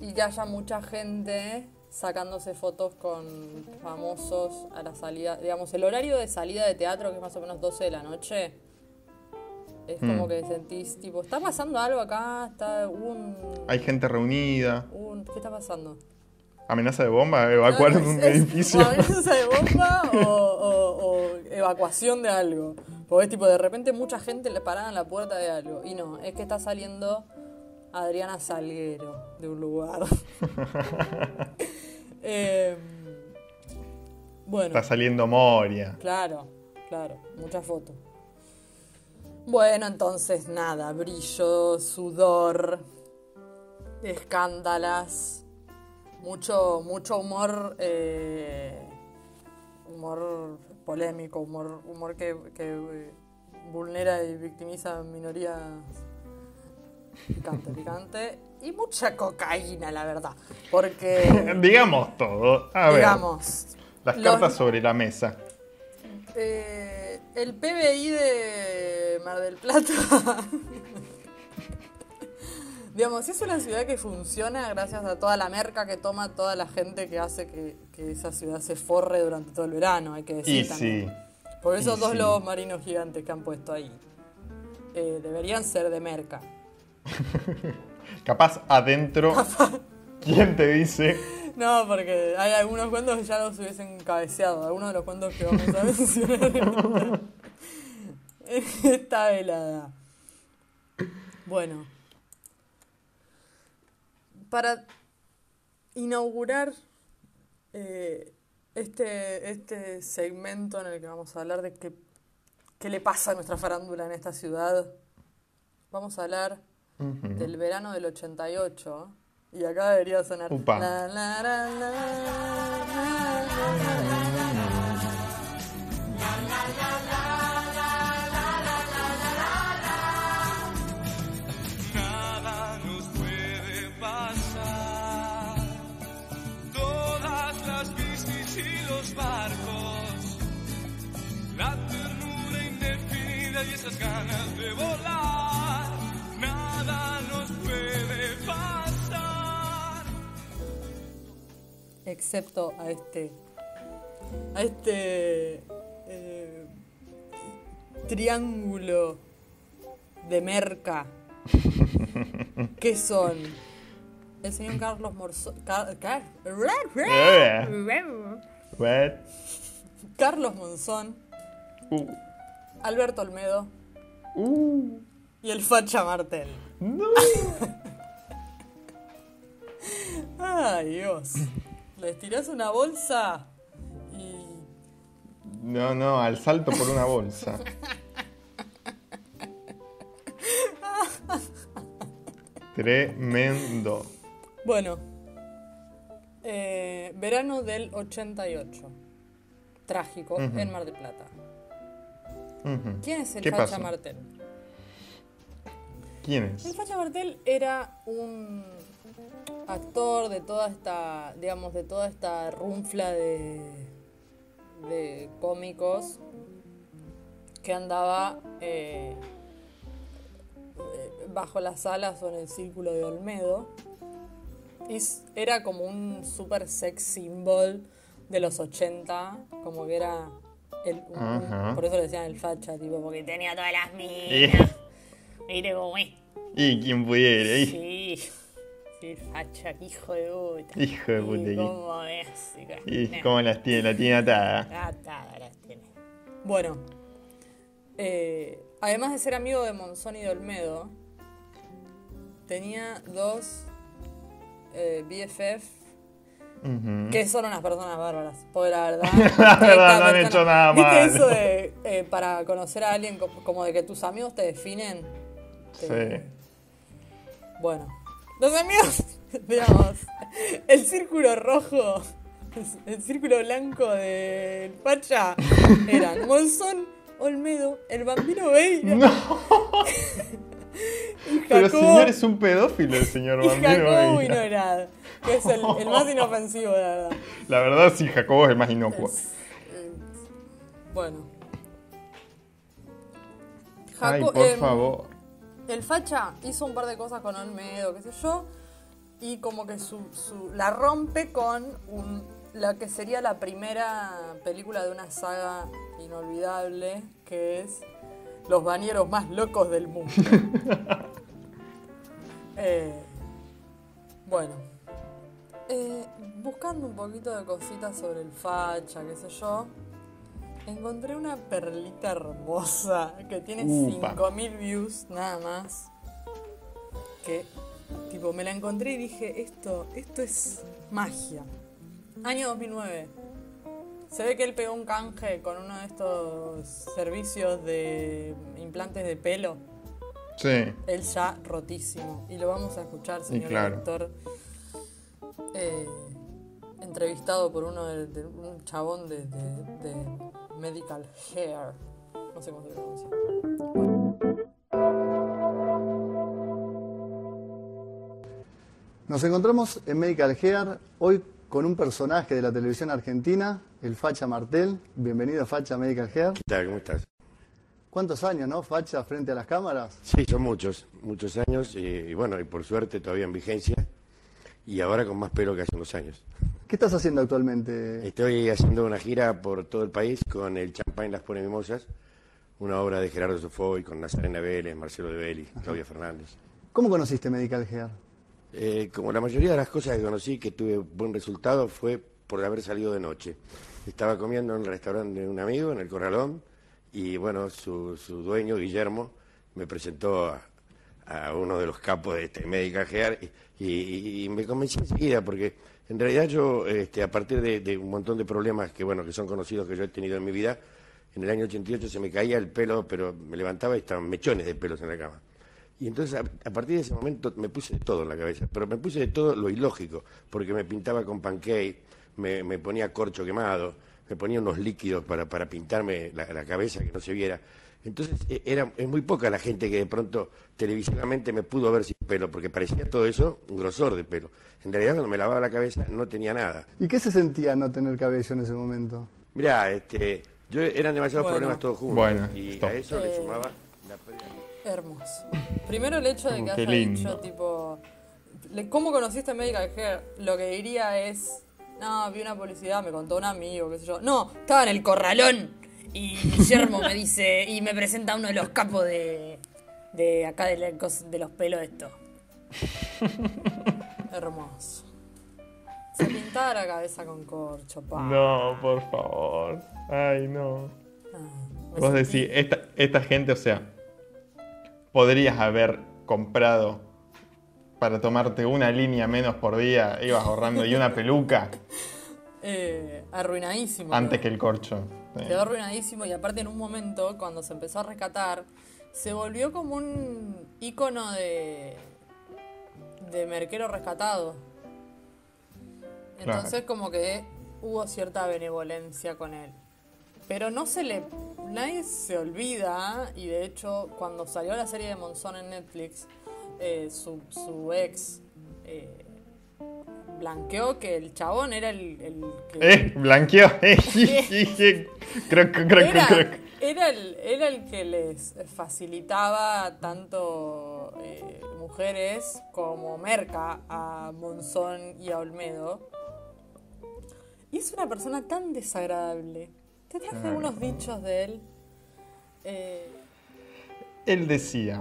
Y que haya mucha gente sacándose fotos con famosos a la salida. Digamos, el horario de salida de teatro, que es más o menos 12 de la noche, es como Mm. que sentís, tipo, está pasando algo acá, está un, Hay gente reunida. un- ¿Qué está pasando? Amenaza de bomba, evacuar No, un es- edificio. o amenaza de bomba o, o- o evacuación de algo. Porque es tipo, de repente mucha gente le parada en la puerta de algo. Y no, es que está saliendo Adriana Salguero de un lugar. Em, bueno. Está saliendo Moria. Claro, claro, muchas fotos. Bueno, entonces nada, brillo, sudor, escándalas, mucho, mucho humor, eh, humor polémico, humor, humor que, que, eh, vulnera y victimiza a minorías. Picante, picante. Y mucha cocaína, la verdad. Porque, Digamos todo. A ver. digamos, Las los- cartas sobre la mesa. Eh, el PBI de Mar del Plata. Digamos, es una ciudad que funciona gracias a toda la merca que toma toda la gente que hace que, que esa ciudad se forre durante todo el verano, hay que decir. Y también. sí. Por esos y dos sí. lobos marinos gigantes que han puesto ahí. eh, deberían ser de merca. Capaz adentro. ¿Quién te dice? No, porque hay algunos cuentos que ya los hubiesen cabeceado. Algunos de los cuentos que vamos a mencionar en esta- velada. Bueno. Para inaugurar eh, este, este segmento en el que vamos a hablar de qué, qué le pasa a nuestra farándula en esta ciudad, vamos a hablar Ujú. del verano del 88. Y acá debería sonar. Upa. La, la, la, la, la, Nada nos puede pasar. Todas las bicis y los barcos. La ternura indefinida y esas ganas de volar. Excepto a este. A este. eh, triángulo de merca. ¿Qué son? El señor Carlos Morso. Car- Car-? Carlos Monzón. Uh. Alberto Olmedo. Uh. y el facha Martel. No. Ay, Dios. Les tirás una bolsa y. No, no, al salto por una bolsa. Tremendo. Bueno. eh, verano del 88. Trágico Ujú. en Mar del Plata. ¿Quién es el ¿Qué facha pasó? Martel? ¿Quién es? El Facha Martel era un actor de toda esta, digamos, de toda esta runfla de, de cómicos que andaba eh, eh, bajo las alas o en el círculo de Olmedo. Y era como un super sex symbol de los 80, como que era el, un- por eso le decían el facha, tipo, porque tenía todas las Eh. minas. Mire cómo es. Y quien pudiera. y- Sí, facha, qué hijo de puta. Hijo de puta, y- cómo es. y cómo las tiene, la tiene atada. Atada las tiene. Bueno, eh, además de ser amigo de Monzón y de Olmedo, tenía dos eh, BFF que son unas personas bárbaras, por la verdad. La verdad, no han hecho nada ¿Viste mal. eso de eh, para conocer a alguien co- como de que tus amigos te definen? Sí. Bueno, los amigos, digamos, el círculo rojo, el círculo blanco del Pacha eran Monzón, Olmedo, el Bambino Veira. y Pero Jacobo- señor es un pedófilo, el señor y Bambino Jacobo Veira. Winograd, que es el, el más inofensivo, la verdad. La verdad, sí, Jacobo es el más inocuo. Bueno. Ay, por em, favor. El Facha hizo un par de cosas con Olmedo, qué sé yo, y como que su, su- la rompe con un, la que sería la primera película de una saga inolvidable, que es Los bañeros más locos del mundo. Eh, bueno, eh, buscando un poquito de cositas sobre el Facha, qué sé yo, encontré una perlita hermosa que tiene Upa. 5000 views nada más. Que, tipo, me la encontré y dije, esto, esto es magia. Año 2009. Se ve que él pegó un canje con uno de estos servicios de implantes de pelo. Sí. Él ya rotísimo. Y lo vamos a escuchar, señor claro. director. eh, entrevistado por uno de, de- un chabón de, de- de Medical Hair. No sé cómo se pronuncia. Nos encontramos en Medical Hair hoy con un personaje de la televisión argentina, el Facha Martel. Bienvenido Facha Medical Hair. ¿Qué tal? ¿Cómo estás? ¿Cuántos años, no, Facha, frente a las cámaras? Sí, son muchos, muchos años y, y bueno, y por suerte todavía en vigencia y ahora con más pelo que hace unos años. ¿Qué estás haciendo actualmente? Estoy haciendo una gira por todo el país con el Champagne Las Pone Mimosas, una obra de Gerardo Sofoy con Nazarena Vélez, Marcelo de Belli, Claudia Fernández. ¿Cómo conociste Medical Hair? Eh, como la mayoría de las cosas que conocí que tuve buen resultado fue por haber salido de noche. Estaba comiendo en el restaurante de un amigo, en el Corralón, y bueno, su, su dueño, Guillermo, me presentó a, a uno de los capos de este Medical Hair y, y- y me convencí enseguida porque en realidad yo, este, a partir de, un montón de problemas que bueno que son conocidos que yo he tenido en mi vida, en el año 88 se me caía el pelo, pero me levantaba y estaban mechones de pelos en la cama. Y entonces a, partir de ese momento me puse de todo en la cabeza, pero me puse de todo lo ilógico, porque me pintaba con pancake, me, ponía corcho quemado, me ponía unos líquidos para, para pintarme la cabeza que no se viera. Entonces e- era, es muy poca la gente que de pronto televisivamente me pudo ver sin pelo, porque parecía todo eso un grosor de pelo. En realidad cuando me lavaba la cabeza no tenía nada. ¿Y qué se sentía no tener cabello en ese momento? Mirá, este, yo eran demasiados Bueno. problemas todos juntos. Bueno, y stop. a eso le Eh, sumaba la pérdida Hermoso. Primero el hecho de que haya dicho, tipo, ¿cómo conociste Medical Hair? Lo que diría es, no, vi una publicidad, me contó un amigo, qué sé yo. No, estaba en el corralón y Guillermo me dice, y me presenta uno de los capos de, de acá de, la cos- de los pelos esto. Hermoso. Se pintaba la cabeza con corcho, pa. No, por favor. Ay, no. me Vos decís, esta, esta gente, o sea, podrías haber comprado para tomarte una línea menos por día, ibas ahorrando, y una peluca Eh, arruinadísimo. antes que el corcho. Quedó arruinadísimo y aparte en un momento, cuando se empezó a rescatar, se volvió como un ícono de, de merquero rescatado. Entonces como que hubo cierta benevolencia con él. Pero no se le... Nadie se olvida, y de hecho cuando salió la serie de Monzón en Netflix, eh, su, su ex eh, blanqueó que el chabón era el, el que... Eh, blanqueó. Eh, croc, croc, era, era el, era el que les facilitaba tanto eh, mujeres como merca a Monzón y a Olmedo. Y es una persona tan desagradable. Te traje algunos dichos de él. Eh, Él decía,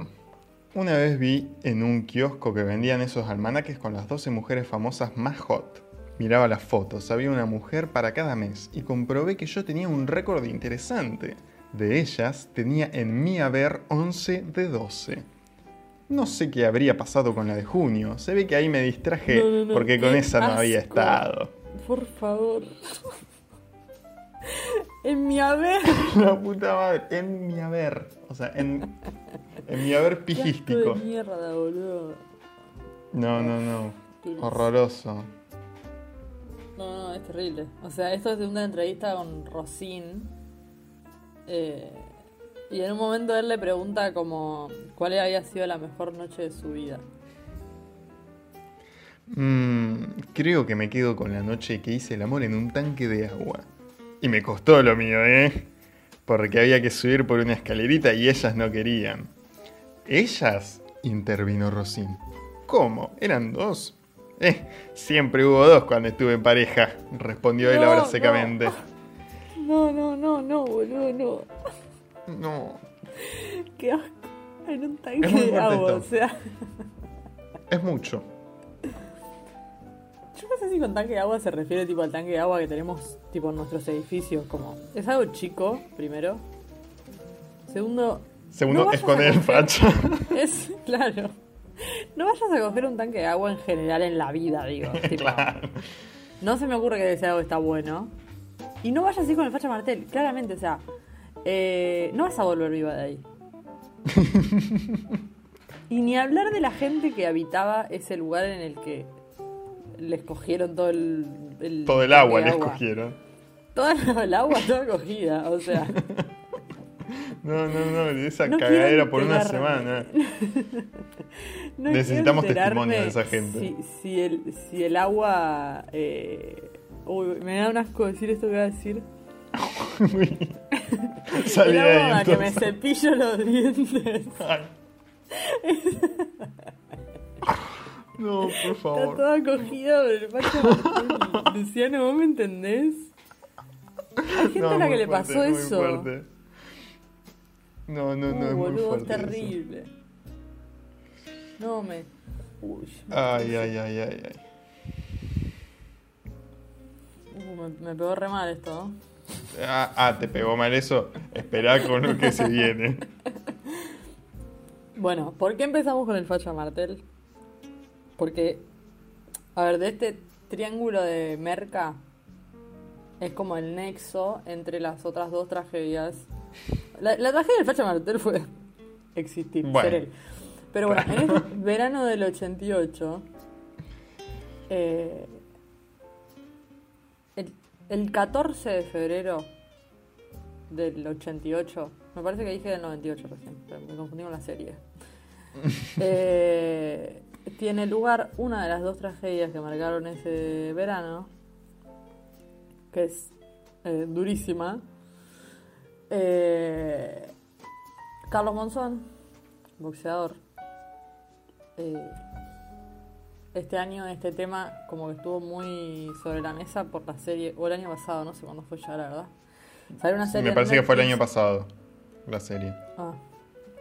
una vez vi en un kiosco que vendían esos almanaques con las 12 mujeres famosas más hot. Miraba las fotos, había una mujer para cada mes y comprobé que yo tenía un récord interesante. De ellas tenía en mi haber 11 de 12. No sé qué habría pasado con la de junio, se ve que ahí me distraje No, no, no, porque con esa no había estado. por favor. en mi haber. La puta madre, en mi haber. O sea, en, en mi haber pijístico. de mierda, boludo. No, no, no. Horroroso. No, no, es terrible. O sea, esto es de una entrevista con Rosín. eh, y en un momento él le pregunta como cuál había sido la mejor noche de su vida. Mm, creo que me quedo con la noche que hice el amor en un tanque de agua. Y me costó lo mío, ¿eh? Porque había que subir por una escalerita y ellas no querían. ¿Ellas? intervino Rosín. ¿Cómo? ¿Eran dos? Eh, siempre hubo dos cuando estuve en pareja, respondió él No, ahora no. secamente. No, no, no, no, boludo, no. No. Qué asco. En un tanque de agua, esto. o sea. Es mucho. Yo no sé si con tanque de agua se refiere tipo al tanque de agua que tenemos tipo en nuestros edificios. Como, es algo chico, primero. Segundo. Segundo, no esconder el facha. Es, claro. No vayas a coger un tanque de agua en general en la vida, digo. tipo, claro. No se me ocurre que ese algo está bueno. Y no vayas así con el facha martel, claramente, o sea. eh, no vas a volver viva de ahí. y ni hablar de la gente que habitaba ese lugar en el que les cogieron todo el. el Todo el agua les cogieron. Toda el agua toda cogida, o sea. No, no, no, esa No cagadera por una semana. No Necesitamos testimonio de esa gente. Si, si el, si el agua. eh, uy, me da un asco decir esto que voy a decir. Salí el ahí, agua la que me cepillo los dientes. No, por Está favor. el facha Martel. Luciano, ¿vos me entendés? Hay gente No, a la que le fuerte, pasó muy eso. No, no, no, Uh, es muy boludo, es fuerte. eso. terrible. No me. Uy, Ay, ay, ay, ay, ay. uh, me, me pegó re mal esto, ¿no? Ah, ah, te pegó mal eso. Esperá con lo que se viene. Bueno, ¿por qué empezamos con el facha martel? Porque, a ver, de este triángulo de merca es como el nexo entre las otras dos tragedias. La, la tragedia del facha martel fue existir, Bueno. ser él. Pero bueno, en este verano del 88, eh, el, el 14 de febrero del 88, me parece que dije del 98 recién, pero me confundí con la serie. Eh, tiene lugar una de las dos tragedias que marcaron ese verano, que es eh, durísima. Eh, Carlos Monzón, boxeador. Eh, este año este tema como que estuvo muy sobre la mesa por la serie, o el año pasado, no sé cuándo fue ya, la verdad. Salió una serie Me parece que fue el año pasado, la serie. Ah.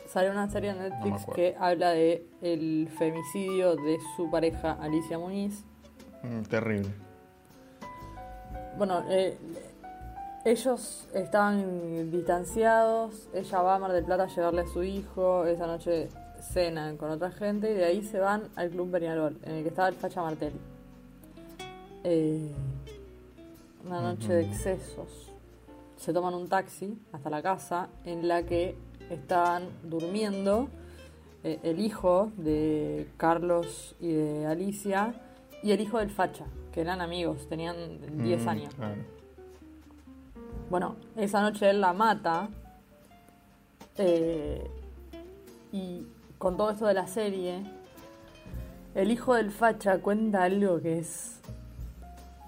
Salió una serie en Netflix que habla de el femicidio de su pareja Alicia Muniz. Mm, Terrible. Bueno, eh, ellos estaban distanciados, ella va a Mar del Plata a llevarle a su hijo, esa noche cenan con otra gente y de ahí se van al Club Peñarol, en el que estaba el Facha Martel. Eh, una noche de excesos. Se toman un taxi hasta la casa en la que estaban durmiendo eh, el hijo de Carlos y de Alicia y el hijo del Facha, que eran amigos, tenían 10 Mm, años. claro. Bueno, esa noche él la mata. eh, y con todo esto de la serie, el hijo del facha cuenta algo que es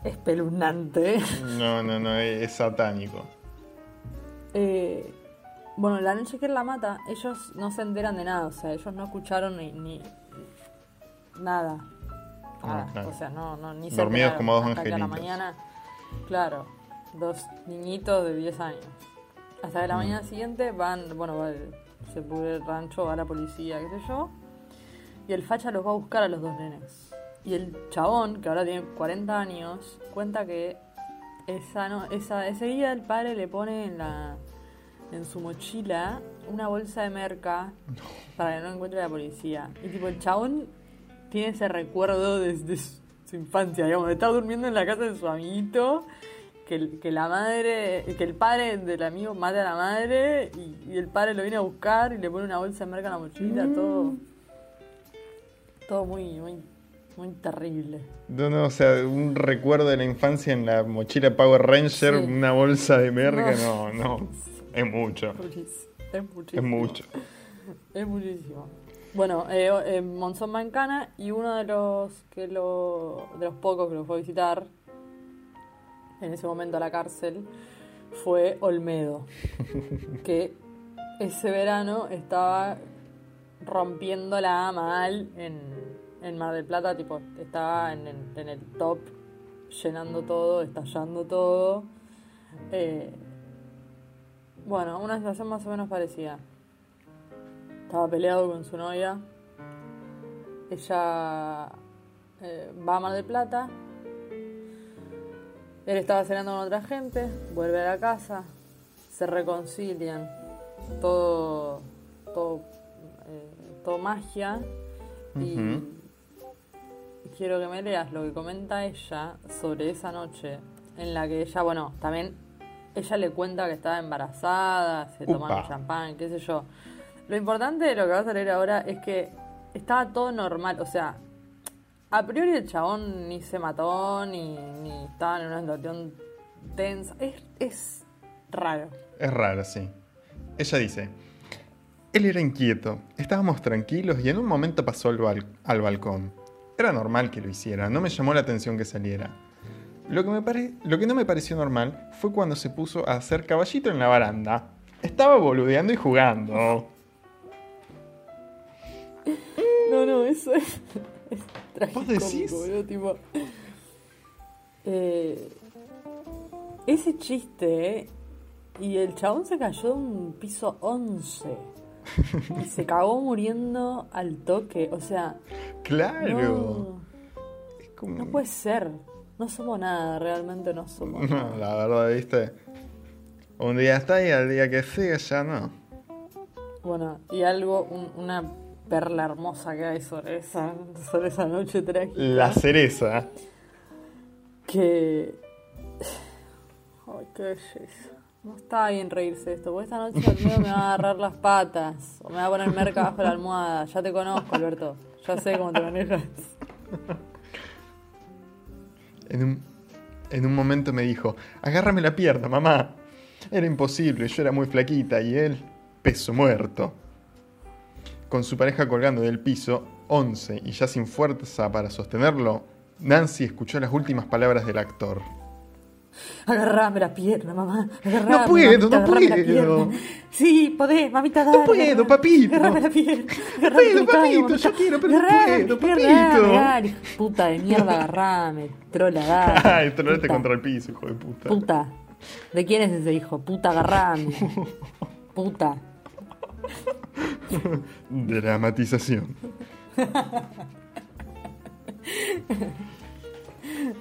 espeluznante. No, no, no, es, satánico. Eh, bueno, la noche que él la mata, ellos no se enteran de nada, o sea, ellos no escucharon ni, ni nada. Nada, Ah, claro. O sea, no, no, ni se Dormidos como dos hasta que a la angelitos. mañana, claro, dos niñitos de 10 años. Hasta que la Mm. mañana siguiente van, bueno, va el- se pudre el rancho, va la policía, qué sé yo, y el facha los va a buscar a los dos nenes. Y el chabón, que ahora tiene 40 años, cuenta que esa, no, esa, ese día el padre le pone en, la, en su mochila una bolsa de merca para que no encuentre la policía. Y tipo, el chabón tiene ese recuerdo desde su, su infancia, digamos, de estar durmiendo en la casa de su amiguito, que, el- que la madre, que el padre del amigo mata a la madre y, y el padre lo viene a buscar y le pone una bolsa de merca en la mochila, todo, todo muy, muy, muy terrible. No, no, o sea, un recuerdo de la infancia en la mochila Power Ranger, Sí. una bolsa de merca, No. no, no, es mucho. Muchísimo. Es Es muchísimo. mucho. Es muchísimo. Bueno, eh, eh, Monzón Mancana y uno de los que lo, de los pocos que lo fue a visitar en ese momento a la cárcel fue Olmedo, que ese verano estaba rompiéndola mal en, en Mar del Plata, tipo, estaba en, el- en el top, llenando todo, estallando todo. Eh, bueno, una situación más o menos parecida. Estaba peleado con su novia. Ella eh, va a Mar del Plata. Él estaba cenando con otra gente. Vuelve a la casa. Se reconcilian. Todo. Todo. eh, todo magia. Y quiero que me leas lo que comenta ella sobre esa noche en la que ella, bueno, también ella le cuenta que estaba embarazada, se tomaron champán, qué sé yo. Lo importante de lo que vas a leer ahora es que estaba todo normal, o sea, a priori el chabón ni se mató, ni, ni estaba en una situación tensa. Es, es raro. Es raro, sí. Ella dice, él era inquieto, estábamos tranquilos y en un momento pasó al, bal- al balcón. Era normal que lo hiciera, no me llamó la atención que saliera. Lo que, me pare- lo que no me pareció normal fue cuando se puso a hacer caballito en la baranda. Estaba boludeando y jugando. No, no, eso es, es ¿Vos decís? boludo, tipo... Eh, ese chiste, ¿eh? Y el chabón se cayó de un piso 11. Y se cagó muriendo al toque. O sea, Claro. no, no puede ser. No somos nada, realmente no somos nada. No, la verdad, viste. Un día está y al día que sigue ya no. Bueno, y algo, un- una perla hermosa que hay sobre esa, sobre esa noche trágica. La cereza. que. Ay, qué belleza. No está bien reírse de esto, porque esta noche Almedo me va a agarrar las patas o me va a poner merca bajo la almohada. Ya te conozco, Alberto. Ya sé cómo te manejas. En un, en un momento me dijo, agárrame la pierna, mamá. Era imposible, yo era muy flaquita y él, peso muerto. Con su pareja colgando del piso, 11 y ya sin fuerza para sostenerlo, Nancy escuchó las últimas palabras del actor. Agarrame la pierna, mamá. Agarrame, No puedo, mamita, no agarrame puedo. Sí, podés, mamita, dale. puedo, agarrame- papito. Agarrame la pierna. No agarrame puedo, papito, mamita. yo quiero, pero no Agarrame puedo, papito. de puta de mierda, agarrame. Trola, dale. Ay, tronaste puta. contra el piso, hijo de puta. Puta. ¿De quién es ese hijo? Puta, agarrame. Puta. Dramatización.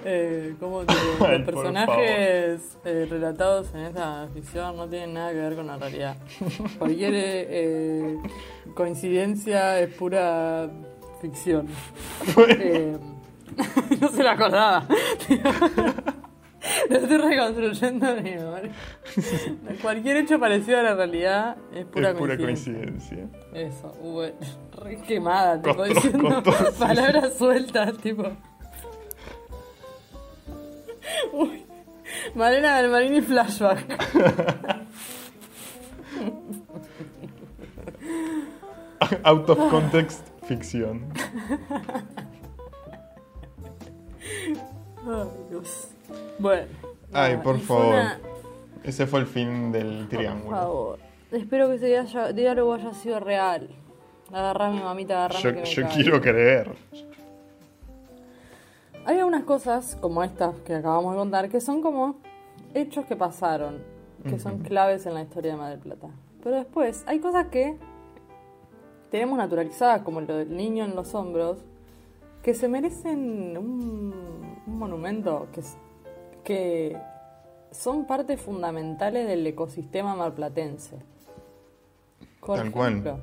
Eh, Ay, los personajes eh, relatados en esta ficción no tienen nada que ver con la realidad. Cualquier eh, eh, coincidencia es pura ficción. No se la acordaba. Lo estoy reconstruyendo en mi memoria. Cualquier hecho parecido a la realidad es pura, es pura coincidencia. coincidencia. Eso, uh, re quemada, tipo, Costó- diciendo costó, sí. palabras sueltas, tipo. Uy, Malena del Marini flashback. Out of context, ficción. Ay, Dios. Bueno. Ay, por favor. una- Ese fue el fin del Por triángulo. favor. Espero que ese diálogo haya sido real. Agarrame, mamita, agarrame. Yo, que me yo quiero creer. Hay algunas cosas, como estas que acabamos de contar, que son como hechos que pasaron, que son claves en la historia de Mar del Plata. Pero después hay cosas que tenemos naturalizadas, como lo del niño en los hombros, que se merecen un, un monumento, que, que son partes fundamentales del ecosistema marplatense. Por Tal cual. ejemplo,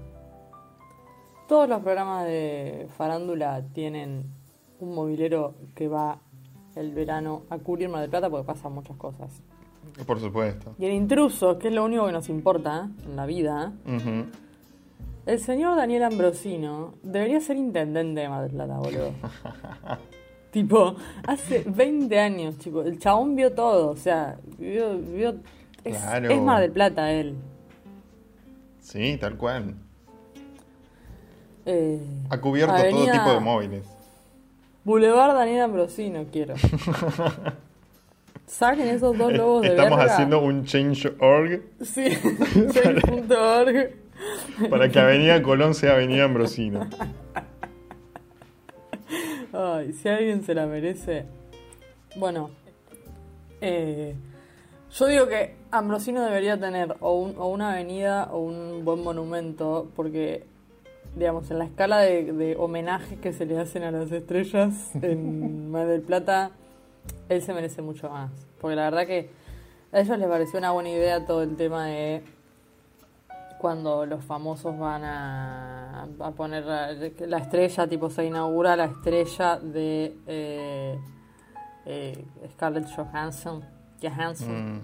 todos los programas de farándula tienen un movilero que va el verano a cubrir Mar del Plata porque pasan muchas cosas. Por supuesto. Y el intruso, que es lo único que nos importa ¿eh? en la vida, el señor Daniel Ambrosino debería ser intendente de Mar del Plata, boludo. tipo, hace 20 años, chico. El chabón vio todo, o sea, vio, vio- es, Claro. es Mar del Plata él. Sí, tal cual. Eh, Ha cubierto todo tipo de móviles. Boulevard Daniel Ambrosino, quiero. Saquen esos dos lobos de Estamos haciendo un change.org Sí, change.org. para que Avenida Colón sea Avenida Ambrosino. Ay, si alguien se la merece. Bueno, eh, yo digo que Ambrosino debería tener o, un- o una avenida o un buen monumento, porque, digamos, en la escala de, de homenajes que se le hacen a las estrellas en Mar del Plata, él se merece mucho más. Porque la verdad que a ellos les pareció una buena idea todo el tema de cuando los famosos van a, a poner la, la estrella, tipo se inaugura la estrella de eh, eh, Scarlett Johansson. Johansson. Mm,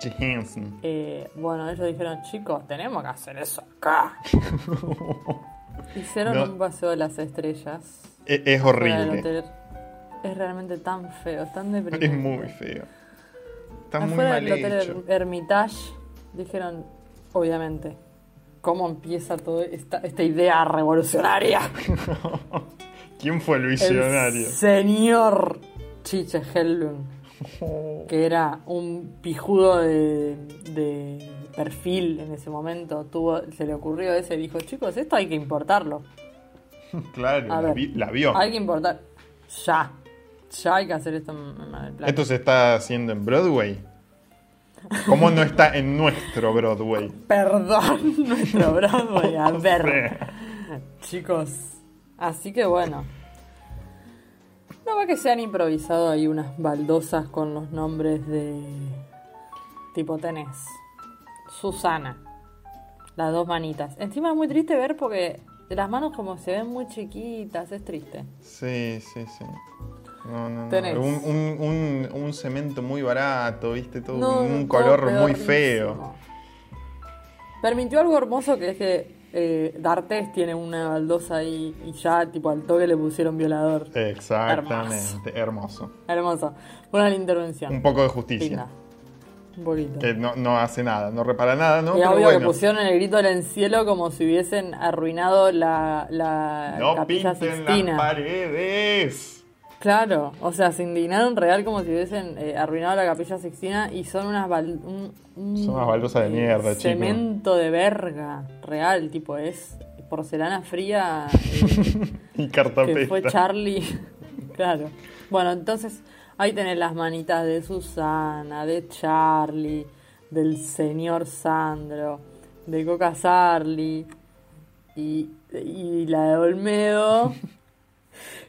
Johansson. Eh, bueno, ellos dijeron, chicos, tenemos que hacer eso acá. Hicieron No. un paseo de las estrellas. E- es del horrible. Es realmente tan feo, tan deprimente. Es muy feo. Está muy Afuera mal del hotel hecho. Hermitage dijeron, obviamente, cómo empieza toda esta, esta idea revolucionaria. ¿Quién fue el El visionario? señor Chiche Hellum, que era un pijudo de, de perfil en ese momento, tuvo, se le ocurrió ese y dijo, chicos, esto hay que importarlo. Claro, A la, ver, vi- la vio. Hay que importar. Ya. Ya hay que hacer esto en del Plata. Esto se está haciendo en Broadway. ¿Cómo no está en nuestro Broadway? Perdón, nuestro Broadway. A ver. Chicos. Así que bueno. No va que se han improvisado ahí unas baldosas con los nombres de. Tipo tenés. Susana. Las dos manitas. Encima es muy triste ver porque las manos como se ven muy chiquitas. Es triste. Sí, sí, sí. No, no, no. Tenés. Un, un, un, un cemento muy barato, viste, todo No, un todo color muy feo. Permitió algo hermoso que es que eh, D'Artés tiene una baldosa ahí y ya tipo al toque le pusieron violador. Exactamente, hermoso. Hermoso. Buena la intervención. Un poco de justicia. Linda. Un poquito. Que no, no hace nada, no repara nada, ¿no? y Pero obvio que bueno. pusieron el grito del cielo como si hubiesen arruinado la, la No capilla pinten Sixtina. las paredes. Claro, o sea, se indignaron real como si hubiesen eh, arruinado la capilla Sixtina y son unas bal- un, un, Son unas baldosas de mierda, chico. Cemento de verga, real, tipo, es porcelana fría. eh, Y que fue cartapesta. Charlie. claro. Bueno, entonces ahí tenés las manitas de Susana, de Charlie, del señor Sandro, de Coca Sarli y, y la de Olmedo.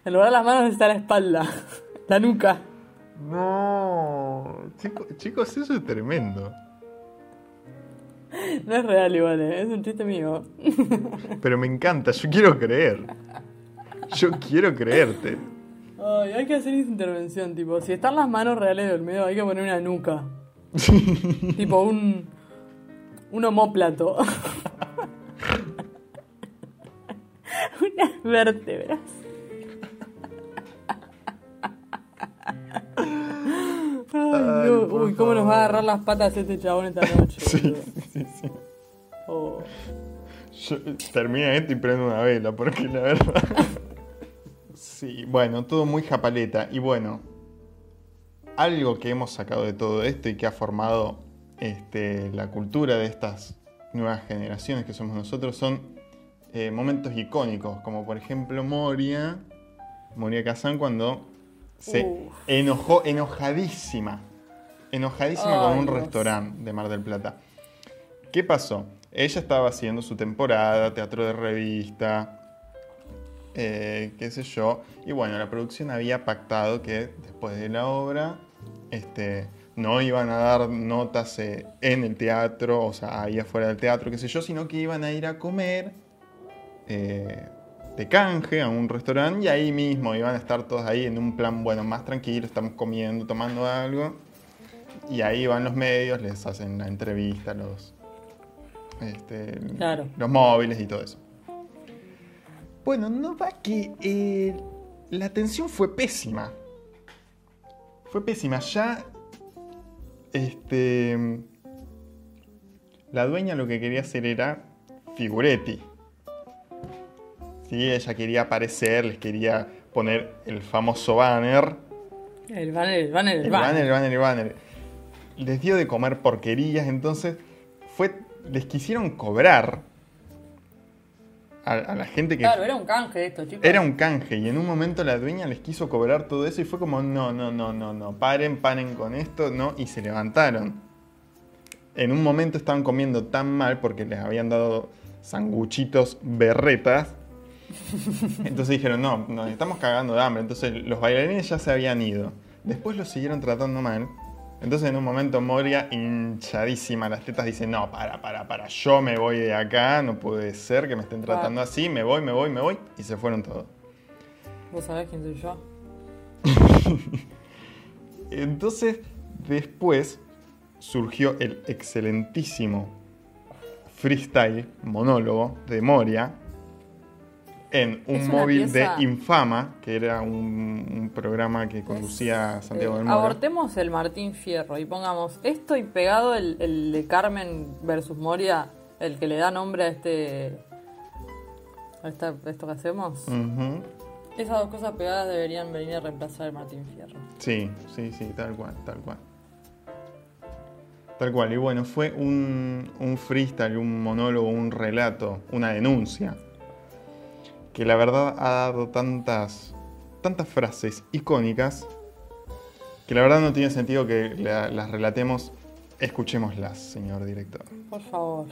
En lugar de las manos está la espalda, la nuca. No, Chico- chicos, eso es tremendo. No es real igual, eh, es un chiste mío. Pero me encanta, yo quiero creer. Yo quiero creerte. Ay, hay que hacer esa intervención, tipo, si están las manos reales del medio, hay que poner una nuca. tipo un. un homóplato. Unas vértebras. Ay, Uy, cómo nos va a agarrar las patas este chabón esta noche. Sí, sí, sí. Oh. Yo termina esto y prendo una vela, porque la verdad. Sí, bueno, todo muy japaleta. Y bueno, algo que hemos sacado de todo esto y que ha formado este, la cultura de estas nuevas generaciones que somos nosotros son eh, momentos icónicos, como por ejemplo Moria, Moria Kazan cuando se Uf. enojó, enojadísima, enojadísima Ay, con un Dios. restaurante de Mar del Plata. ¿Qué pasó? Ella estaba haciendo su temporada, teatro de revista, eh, qué sé yo. Y bueno, la producción había pactado que después de la obra este, no iban a dar notas eh, en el teatro, o sea, ahí afuera del teatro, qué sé yo, sino que iban a ir a comer eh, de canje a un restaurante y ahí mismo iban a estar todos ahí en un plan, bueno, más tranquilo, estamos comiendo, tomando algo. Y ahí van los medios, les hacen la entrevista, los, este, Claro. los móviles y todo eso. Bueno, no va que eh, la atención fue pésima. Fue pésima. Ya, este, la dueña lo que quería hacer era figuretti. Sí, ella quería aparecer, les quería poner el famoso banner. El banner, el banner, el, El banner, el banner, el banner. Les dio de comer porquerías, entonces fue, les quisieron cobrar a, a la gente que Claro, era un canje esto, chicos. era un canje y en un momento la dueña les quiso cobrar todo eso y fue como, no, no, no, no, no, paren, paren con esto, no, y se levantaron. En un momento estaban comiendo tan mal porque les habían dado sanguchitos berretas. Entonces dijeron, no, nos estamos cagando de hambre. Entonces los bailarines ya se habían ido. Después los siguieron tratando mal. Entonces en un momento Moria, hinchadísima las tetas, dice, no, para, para, para, yo me voy de acá, no puede ser que me estén tratando así, me voy, me voy, me voy. Y se fueron todos. ¿Vos sabés quién soy yo? Entonces, después surgió el excelentísimo freestyle, monólogo de Moria en un Es móvil pieza- de Infama, que era un, un programa que conducía Santiago del Eh, Moro. abortemos el Martín Fierro y pongamos esto y pegado el, el de Carmen versus Moria, el que le da nombre a este. a esta- esto que hacemos. Esas dos cosas pegadas deberían venir a reemplazar el Martín Fierro. Sí, sí, sí, tal cual, tal cual. Tal cual, y bueno, fue un, un freestyle, un monólogo, un relato, una denuncia, que la verdad ha dado tantas, tantas frases icónicas, que la verdad no tiene sentido que la- las relatemos. Escuchémoslas, señor director. Por favor.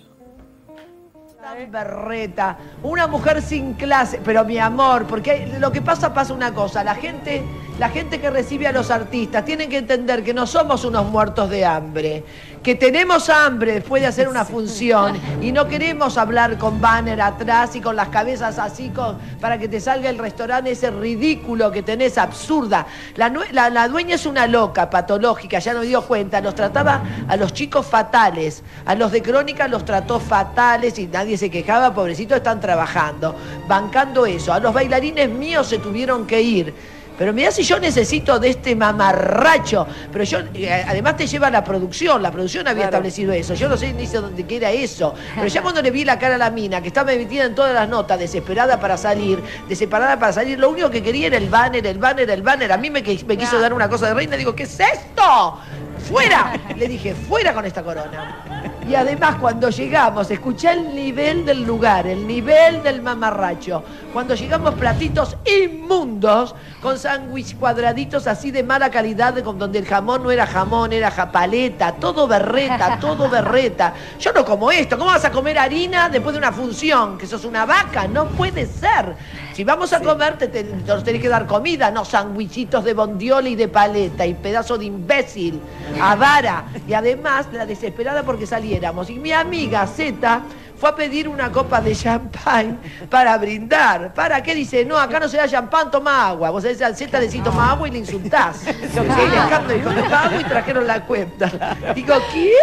Tan berreta, una mujer sin clase, pero mi amor, porque lo que pasa pasa una cosa, la gente, la gente que recibe a los artistas tienen que entender que no somos unos muertos de hambre, que tenemos hambre después de hacer una función y no queremos hablar con banner atrás y con las cabezas así con, para que te salga el restaurante ese ridículo que tenés absurda. La, la- la dueña es una loca, patológica, ya nos dio cuenta, los trataba a los chicos fatales, a los de crónica los trató fatales y nadie se quejaba, pobrecitos están trabajando, bancando eso. A los bailarines míos se tuvieron que ir. Pero mirá si yo necesito de este mamarracho. Pero yo, eh, además te lleva la producción, la producción había establecido eso. Yo no sé ni dónde queda eso. Pero ya cuando le vi la cara a la mina, que estaba metida en todas las notas, desesperada para salir, desesperada para salir, lo único que quería era el banner, el banner, el banner. A mí me quiso dar una cosa de reina, digo, ¿qué es esto? ¡Fuera! Le dije, fuera con esta corona. Y además cuando llegamos, escuché el nivel del lugar, el nivel del mamarracho. Cuando llegamos platitos inmundos, con sándwich cuadraditos así de mala calidad, con donde el jamón no era jamón, era japaleta, todo berreta, todo berreta. Yo no como esto, ¿cómo vas a comer harina después de una función? Que sos una vaca, no puede ser. Si vamos a comer, te, te- nos tenés que dar comida, no sandwichitos de bondiola y de paleta y pedazo de imbécil, avara. Y además, la desesperada porque saliéramos. Y mi amiga Zeta fue a pedir una copa de champán para brindar. ¿Para qué? Dice, no, acá no se da champán, toma agua. Vos sabés, al Zeta decís, toma agua y le insultás. Yo que dijo, toma agua y trajeron la cuenta. Digo, ¿qué?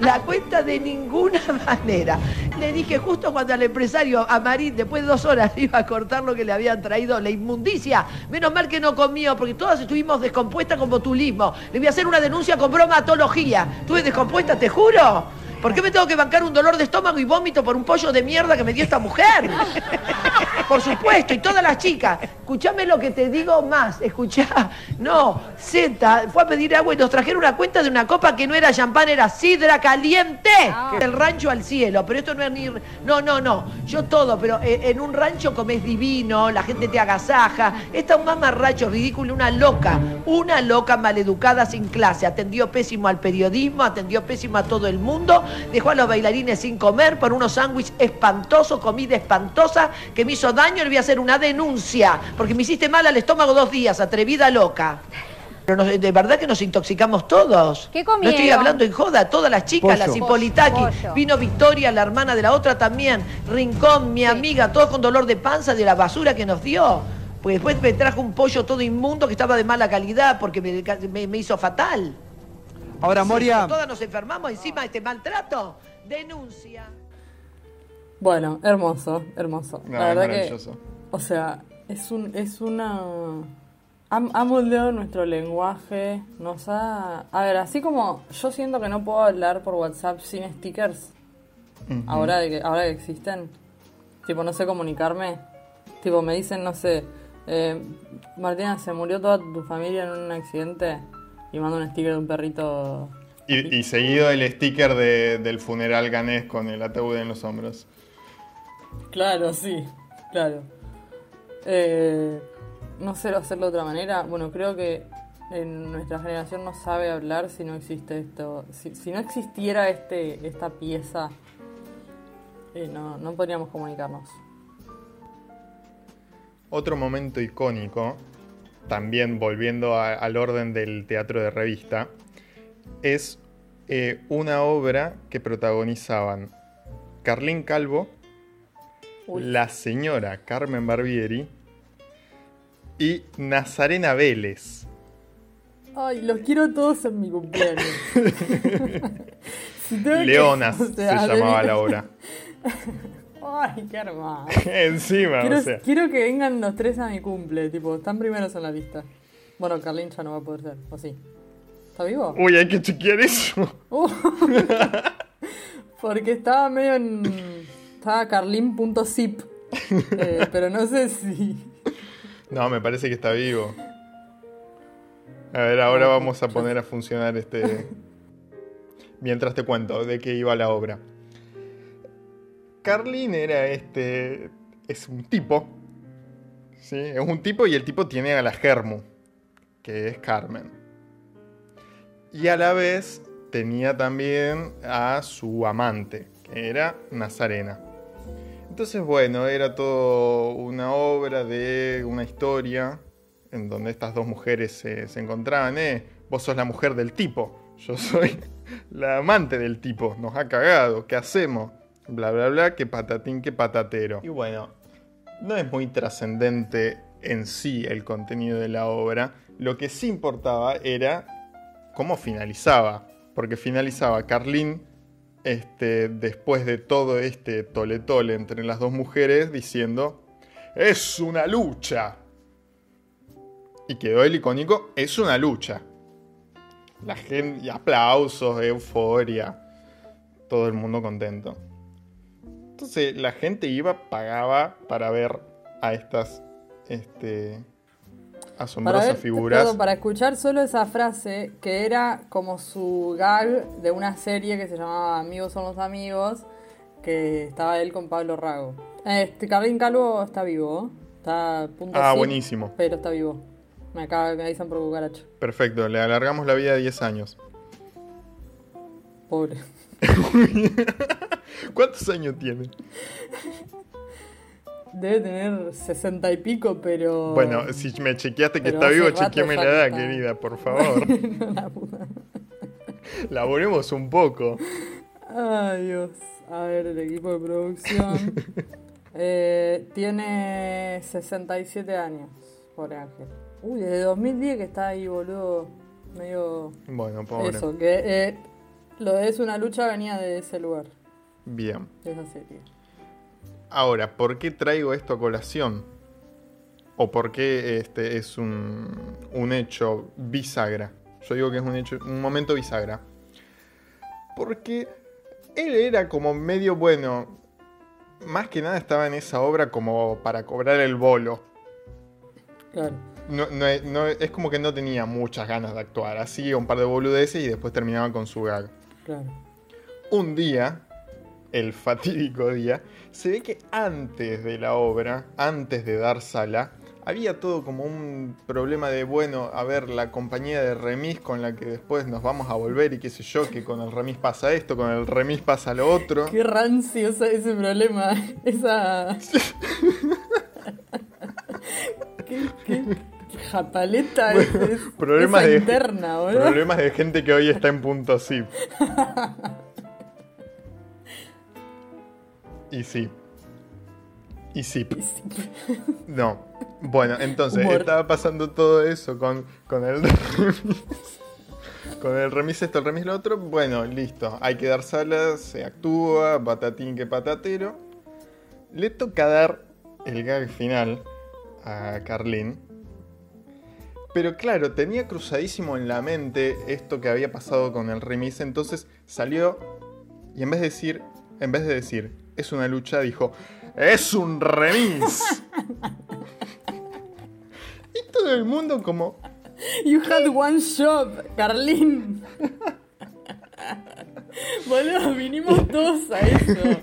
La cuenta de ninguna manera. Le dije justo cuando al empresario, a Marín, después de dos horas, iba a cortar lo que le habían traído, la inmundicia. Menos mal que no comió, porque todas estuvimos descompuestas con botulismo. Le voy a hacer una denuncia con bromatología. Estuve descompuesta, te juro. ¿Por qué me tengo que bancar un dolor de estómago y vómito por un pollo de mierda que me dio esta mujer? Por supuesto, y todas las chicas. Escuchame lo que te digo más. Escuchá. No, Z fue a pedir agua y nos trajeron una cuenta de una copa que no era champán, era sidra caliente. El rancho al cielo. Pero esto no es ni. No, no, no. Yo todo, pero eh, en un rancho comes divino, la gente te agasaja. Esta un mamarracho ridículo, una loca. Una loca maleducada sin clase. Atendió pésimo al periodismo, atendió pésimo a todo el mundo. Dejó a los bailarines sin comer por unos sándwiches espantosos, comida espantosa que me hizo daño. Le voy a hacer una denuncia. Porque me hiciste mal al estómago dos días, atrevida loca. Pero nos- de verdad que nos intoxicamos todos. ¿Qué No estoy comieron? hablando en joda, todas las chicas, Pollo. las Hipolitaki. Vino Victoria, la hermana de la otra también. Rincón, mi amiga, todos con dolor de panza de la basura que nos dio. Pues después me trajo un pollo todo inmundo que estaba de mala calidad porque me, me- me hizo fatal. Ahora, Sí, Moria, Todas nos enfermamos encima de este maltrato. Denuncia. Bueno, hermoso, hermoso. No, la es verdad que, o sea, es un, es una, ha, ha moldeado nuestro lenguaje, nos ha, a ver, así como yo siento que no puedo hablar por WhatsApp sin stickers, Ujú. ahora de que, ahora que existen, tipo no sé comunicarme, tipo me dicen no sé, eh, Martina se murió toda tu familia en un accidente y mando un sticker de un perrito. Y, y seguido el sticker de- del funeral ganés con el ataúd en los hombros. Claro, sí, claro. Eh, no sé hacerlo de otra manera. Bueno, creo que en nuestra generación no sabe hablar si no existe esto. Si, si no existiera este esta pieza, eh, no, no podríamos comunicarnos. Otro momento icónico, también volviendo a- al orden del teatro de revista, es eh, una obra que protagonizaban Carlín Calvo, la señora Carmen Barbieri y Nazarena Vélez. Ay, los quiero todos en mi cumpleaños. Si tengo que- Leonas se llamaba la obra. Ay, qué hermoso. Encima, quiero, o sea. quiero que vengan los tres a mi cumple, tipo, están primeros en la lista. Bueno, Carlín ya no va a poder ser, ¿o sí? ¿Está vivo? Uy, hay que chequear eso. Uh. Porque estaba medio en. Estaba carlin.zip. Eh, pero no sé si. No, me parece que está vivo. A ver, ahora vamos a poner a funcionar este. Mientras te cuento de qué iba la obra. Carlin era este. Es un tipo. ¿Sí? Es un tipo y el tipo tiene a la Germu, que es Carmen. Y a la vez tenía también a su amante, que era Nazarena. Entonces, bueno, era todo una obra de una historia en donde estas dos mujeres se, encontraban. Eh, vos sos la mujer del tipo, yo soy la amante del tipo, nos ha cagado, ¿qué hacemos? Bla, bla, bla, que patatín, que patatero. Y bueno, no es muy trascendente en sí el contenido de la obra. Lo que sí importaba era cómo finalizaba. Porque finalizaba Carlín este, después de todo este tole tole entre las dos mujeres diciendo, es una lucha. Y quedó el icónico, es una lucha. La gente, aplausos, euforia, todo el mundo contento. Entonces la gente iba, pagaba para ver a estas este, Para, asombrosas ver, figuras. perdón, para escuchar solo esa frase, que era como su gag de una serie que se llamaba Amigos son los amigos, que estaba él con Pablo Rago. Este, Carlín Calvo está vivo, está punto Ah, buenísimo. Pero está vivo. Me acaba me avisan por cucaracho. Perfecto, le alargamos la vida a 10 años. Pobre. ¿Cuántos años tiene? debe tener sesenta y pico, pero. Bueno, si me chequeaste que Pero está vivo, chequeame la edad, está. querida, por favor. No, la puta. Laboremos un poco. Ay, Dios. A ver, el equipo de producción. Eh, tiene 67 años, pobre Ángel. Uy, desde 2010 que está ahí, boludo. Medio. Bueno, pobre. Eso, que eh, lo de es una lucha venía de ese lugar, Bien. de esa serie. Ahora, ¿por qué traigo esto a colación? ¿O por qué este es un, un hecho bisagra? Yo digo que es un hecho, un momento bisagra. Porque él era como medio bueno. Más que nada estaba en esa obra como para cobrar el bolo. Claro. No, no es- no- es como que no tenía muchas ganas de actuar. Así un par de boludeces y después terminaba con su gag. Claro. Un día, el fatídico día, se ve que antes de la obra, antes de dar sala, había todo como un problema de, bueno, a ver, la compañía de remis con la que después nos vamos a volver y qué sé yo, que con el remis pasa esto, con el remis pasa lo otro. Qué rancio ese, ese problema. Esa. qué, qué japaleta es, es- Problemas esa de, interna, problemas de gente que hoy está en punto zip. Y sí. Y sí. No. Bueno, entonces Humor. estaba pasando todo eso con, con el remis. Con el remis esto, el remis lo otro. Bueno, listo. Hay que dar salas, se actúa, patatín que patatero. Le toca dar el gag final a Carlín. Pero claro, tenía cruzadísimo en la mente esto que había pasado con el remis. Entonces salió y en vez de decir, en vez de decir, es una lucha, dijo, es un remis. y todo el mundo como, You had one shot, Carlín. boludo, vinimos todos a eso.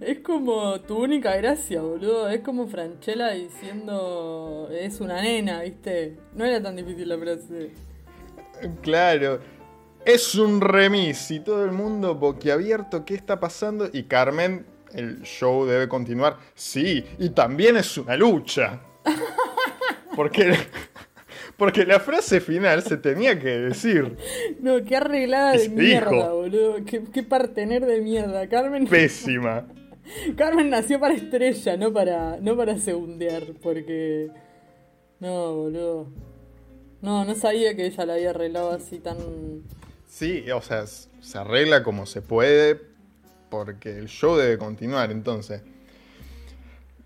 Es como tu única gracia, boludo. Es como Franchella diciendo es una nena, ¿viste? No era tan difícil la frase. claro, es un remis. Y todo el mundo boquiabierto, ¿qué está pasando? Y Carmen, el show debe continuar. Sí, y también es una lucha. Porque, porque la frase final se tenía que decir. No, qué arreglada de mierda, dijo. boludo. Qué, qué partener de mierda. Carmen. Pésima. Carmen nació para estrella, no para, no para segundear, porque. No, boludo. No, no sabía que ella la había arreglado así tan. Sí, o sea, se arregla como se puede porque el show debe continuar. Entonces,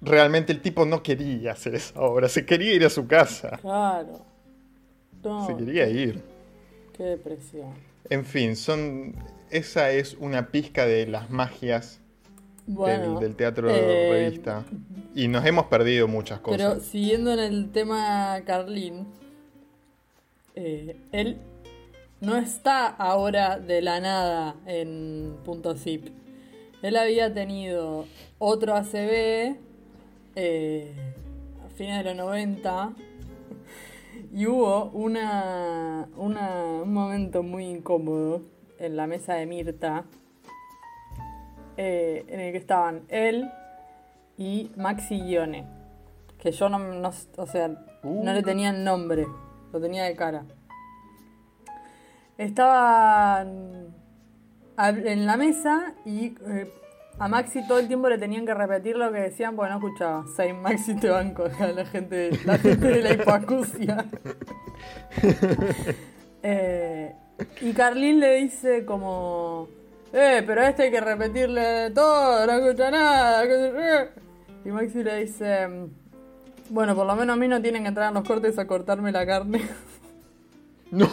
realmente el tipo no quería hacer esa obra, se quería ir a su casa, Claro. No, se quería ir. Qué depresión. En fin, son esa es una pizca de las magias Bueno, del, del teatro eh, revista. Y nos hemos perdido muchas cosas. Pero siguiendo en el tema Carlín, eh, él no está ahora de la nada en punto zip. Él había tenido otro ACB eh, a fines de los 90 y hubo una, una- un momento muy incómodo en la mesa de Mirta eh, en el que estaban él y Maxi Guione. Que yo no, no- o sea, no le tenía el nombre, lo tenía de cara. Estaban en la mesa y eh, a Maxi todo el tiempo le tenían que repetir lo que decían porque no escuchaba. Say Maxi te banco, la gente, la gente de la hipoacusia. Eh, y Carlín le dice como, eh, pero a este hay que repetirle todo, no escucha nada. que se ríe". Y Maxi le dice, bueno, por lo menos a mí no tienen que entrar en los cortes a cortarme la carne.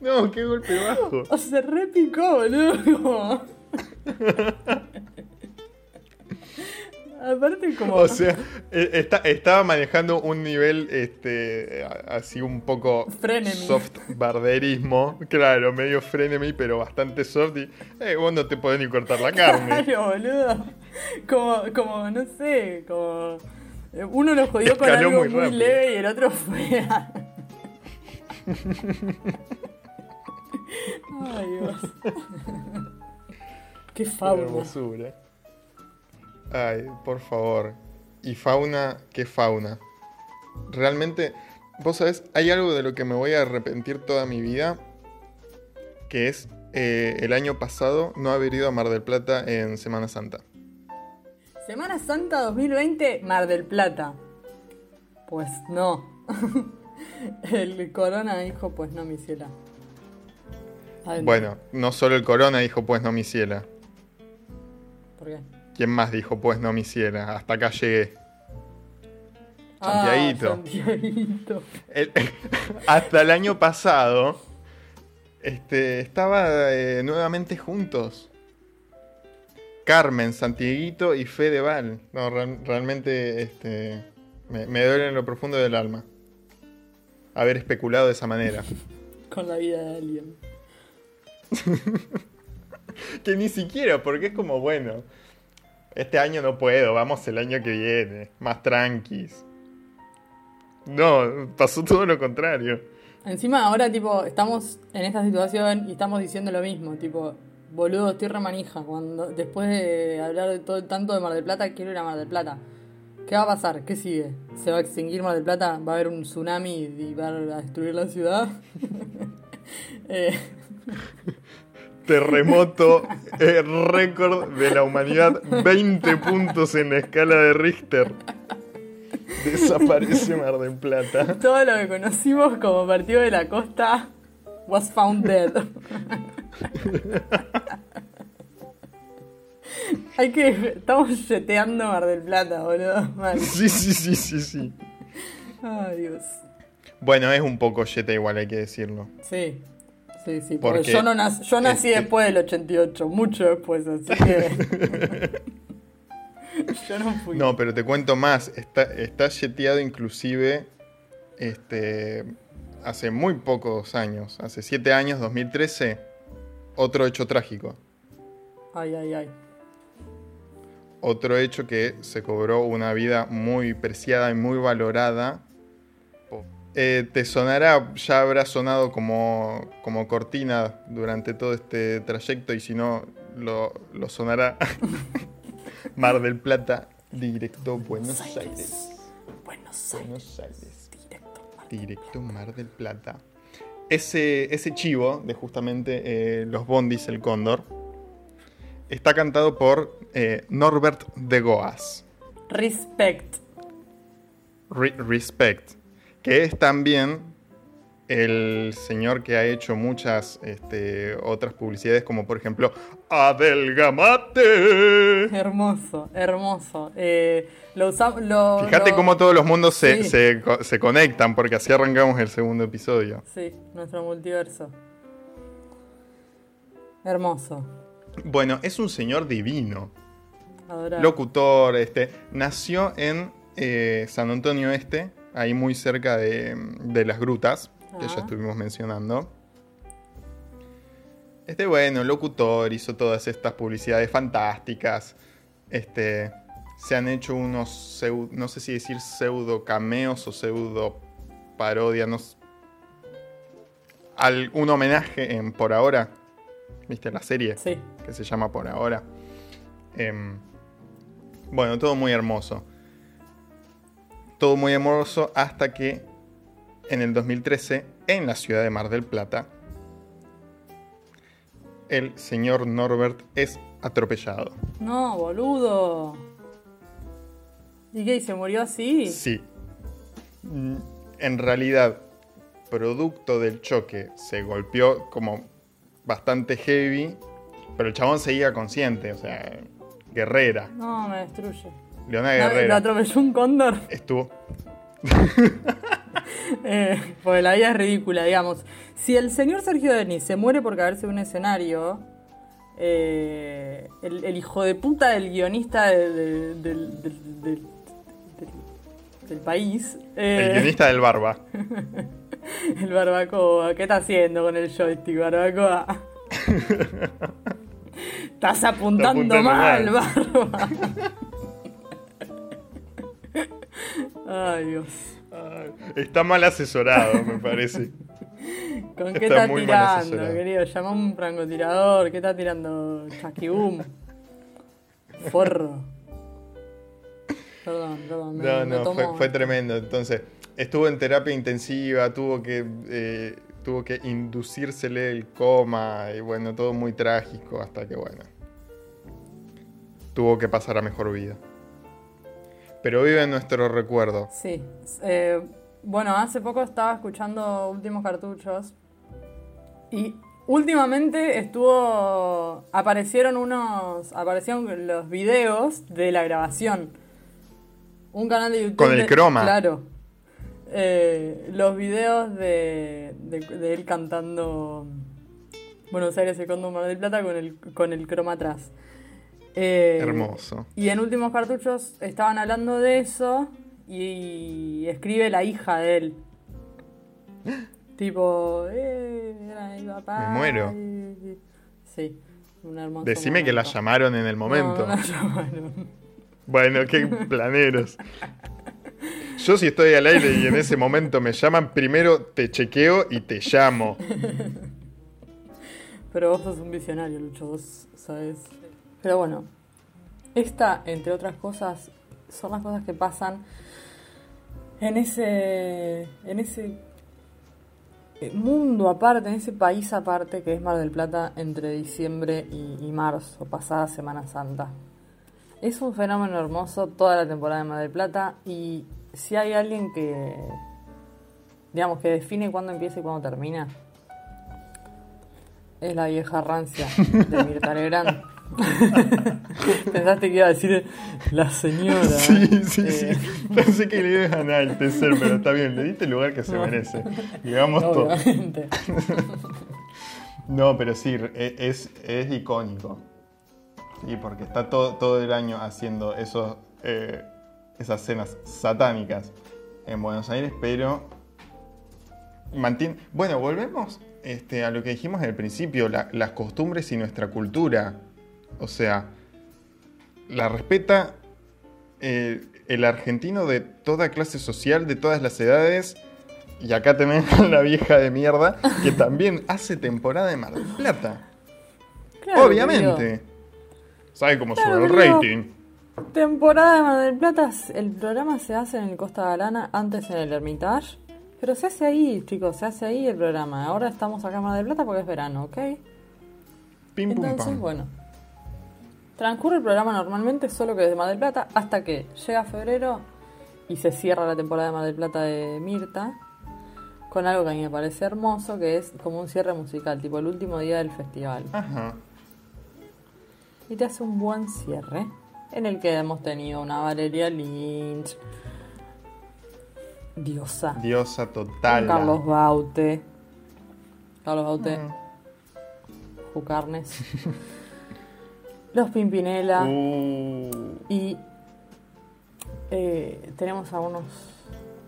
No, qué golpe bajo. O se repicó, boludo. Aparte como... O sea, está- estaba manejando un nivel este así un poco Frenemy. soft barderismo, claro, medio frenemy, pero bastante soft y eh, vos no te podés ni cortar la carne. Claro, boludo. Como, como, no sé, como... Uno lo jodió con algo muy muy, leve y el otro fue a... Ay, Dios. Qué hermosura. Ay, por favor. Y fauna, ¿qué fauna? Realmente, vos sabés, hay algo de lo que me voy a arrepentir toda mi vida, que es eh, el año pasado no haber ido a Mar del Plata en Semana Santa. Semana Santa 2020, Mar del Plata. Pues no. El corona dijo, pues no, mi ciela. Adentro. Bueno, no solo el corona dijo pues no mi ciela. ¿Por qué? ¿Quién más dijo pues no mi ciela? Hasta acá llegué. Ah, Santiaguito. Santiaguito. El- hasta el año pasado este, estaba eh, nuevamente juntos. Carmen, Santiaguito y Fedeval. No, real- realmente este, me, me duele en lo profundo del alma haber especulado de esa manera. Con la vida de alguien. que ni siquiera, porque es como, bueno, este año no puedo, vamos el año que viene, más tranquis. No, pasó todo lo contrario. Encima ahora tipo estamos en esta situación y estamos diciendo lo mismo, tipo, boludo, estoy remanija. Cuando, después de hablar de todo tanto de Mar del Plata, quiero ir a Mar del Plata. ¿Qué va a pasar? ¿Qué sigue? ¿Se va a extinguir Mar del Plata? ¿Va a haber un tsunami y va a destruir la ciudad? Eh, Terremoto, eh, récord de la humanidad, 20 puntos en la escala de Richter. Desaparece Mar del Plata. todo lo que conocimos como partido de la costa was found dead. Hay que. Estamos yeteando Mar del Plata, boludo. Mal. Sí, sí, sí, sí, sí. Ay, Dios. Bueno, es un poco yeta igual, hay que decirlo. Sí. Sí, sí, porque, Porque, yo, no nac- yo nací este- después del 88, mucho después, así que. yo no fui. No, pero te cuento más. Está, está yeteado inclusive este, hace muy pocos años. Hace 7 años, 2013. Otro hecho trágico. Ay, ay, ay. Otro hecho que se cobró una vida muy preciada y muy valorada. Eh, te sonará, ya habrá sonado como, como cortina durante todo este trayecto y si no, lo, lo sonará Mar del Plata, directo Buenos Aires. Buenos Aires. Directo Mar del Plata. Ese, ese chivo de justamente eh, los Bondis, el Cóndor, está cantado por eh, Norbert de Goas. Respect. Re- Respect, que es también el señor que ha hecho muchas este, otras publicidades, como por ejemplo Adelgamate. Hermoso, hermoso. Eh, lo Fíjate lo- cómo todos los mundos se, Sí. se co- se conectan, porque así arrancamos el segundo episodio. Sí, nuestro multiverso. Hermoso. Bueno, es un señor divino. Adorable. Locutor, este, nació en eh, San Antonio Este, ahí muy cerca de, de las grutas, que ya Ah. estuvimos mencionando. Este, bueno, locutor, hizo todas estas publicidades fantásticas. Este, se han hecho unos, no sé si decir pseudo cameos o pseudo parodia, no al- un homenaje en Por Ahora, ¿viste la serie? Sí. Que se llama Por Ahora. Em, bueno, todo muy hermoso. Todo muy hermoso hasta que en el 2013, en la ciudad de Mar del Plata, el señor Norbert es atropellado. No, boludo. ¿Y qué? ¿Y se murió así? Sí. Mm, En realidad, producto del choque, se golpeó como bastante heavy, pero el chabón seguía consciente, o sea, guerrera. No, me destruye. Leona No, ¿Lo Guerrera. atropelló un cóndor? Estuvo. Eh, porque la vida es ridícula, digamos. Si el señor Sergio Denis se muere por caerse de un escenario, eh, el, el hijo de puta del guionista de- de- del, país. eh, El guionista del Barba. el barbacoa, ¿qué está haciendo con el joystick, barbacoa? Estás apuntando, apuntando mal, mal. barba. Ay, Dios. Está mal asesorado, me parece. ¿Con qué Está está tirando, querido? Llama a un francotirador. ¿Qué está tirando? Chasquibum. Forro. Perdón, perdón. me- No, me no, tomó. fue, fue tremendo. Entonces, estuvo en terapia intensiva, tuvo que, eh, tuvo que inducírsele el coma y bueno, todo muy trágico hasta que bueno, tuvo que pasar a mejor vida. Pero vive en nuestro recuerdo. Sí. eh, bueno, hace poco estaba escuchando Últimos Cartuchos y últimamente estuvo. aparecieron unos. aparecieron los videos de la grabación. Un canal de YouTube. Con el de- croma. Claro. Eh, los videos de, de, de él cantando Buenos Aires, Cóndor Mar del Plata con el, con el croma atrás. Eh, Hermoso. y en últimos cartuchos estaban hablando de eso y escribe la hija de él. tipo, eh, era mi papá. Me muero. y- Sí, un hermoso. Decime que la llamaron en el momento. No, no la llamaron. Bueno, qué planeros. Yo si estoy al aire y en ese momento me llaman, primero te chequeo y te llamo. Pero vos sos un visionario, Lucho, vos sabés. Pero bueno, esta, entre otras cosas, son las cosas que pasan en ese. en ese eh, mundo aparte, en ese país aparte que es Mar del Plata entre diciembre y, y marzo, pasada Semana Santa. Es un fenómeno hermoso toda la temporada de Mar del Plata y si hay alguien que, digamos, que define cuándo empieza y cuándo termina, es la vieja rancia de Mirta Legrand. Pensaste que iba a decir la señora. Sí, sí, Eh, sí. Pensé que le ibas a enaltecer, pero está bien, le diste el lugar que se No. merece. Digamos todo. Obviamente. No, pero sí, e- es, es icónico. Sí, porque está todo, todo el año haciendo esos, eh, esas cenas satánicas en Buenos Aires, pero mantiene... Bueno, volvemos este, a lo que dijimos al principio, la- las costumbres y nuestra cultura. O sea, la respeta eh, el argentino de toda clase social, de todas las edades. Y acá tenemos a la vieja de mierda que también hace temporada de Mar del Plata. Claro, Obviamente. ¿Sabe cómo Claro, sube el rating? Temporada de Mar del Plata, el programa se hace en el Costa Galana, antes en el Hermitage. Pero se hace ahí, chicos, se hace ahí el programa. Ahora estamos acá en Mar del Plata porque es verano, ¿ok? Pim pum Entonces, pam. bueno. Transcurre el programa normalmente, solo que desde Mar del Plata, hasta que llega febrero y se cierra la temporada de Mar del Plata de Mirta, con algo que a mí me parece hermoso, que es como un cierre musical, tipo el último día del festival. Ajá. Y te hace un buen cierre, en el que hemos tenido una Valeria Lynch, Diosa, Diosa total. Carlos Baute, Carlos Baute, Jucarnes, Los Pimpinela. Uh, Y eh, tenemos algunos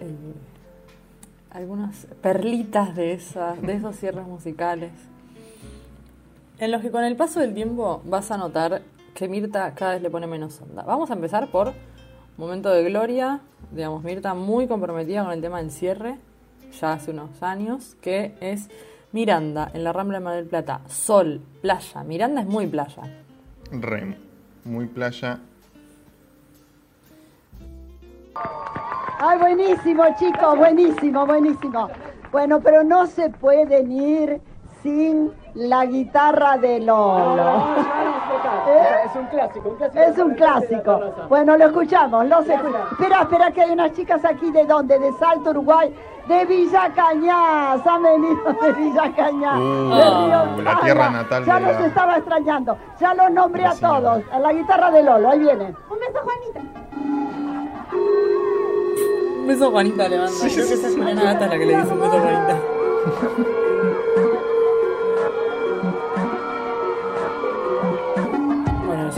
eh, algunas perlitas de esa, de esos cierres musicales. En los que con el paso del tiempo vas a notar que Mirta cada vez le pone menos onda. Vamos a empezar por momento de gloria, digamos, Mirta muy comprometida con el tema del cierre, ya hace unos años, que es Miranda en la Rambla de Mar del Plata, sol, playa. Miranda es muy playa. Rem. Muy playa. Ay, buenísimo, chicos, buenísimo, buenísimo. Bueno, pero no se pueden ir sin la guitarra de Lolo. ¿Eh? Es un clásico, un clásico. Es un clásico. Bueno, lo escuchamos, lo se escucha. Espera, espera, que hay unas chicas aquí de dónde, de Salto, Uruguay, de Villa Cañas, han venido de Villa Cañas. Uh, de Río la tierra natal Ya los la- estaba extrañando, ya los nombré a todos. A la guitarra de Lolo, ahí viene. Un beso, Juanita. Un beso Juanita le manda. Creo que esa es Juliana Gata la que le dice un beso Juanita.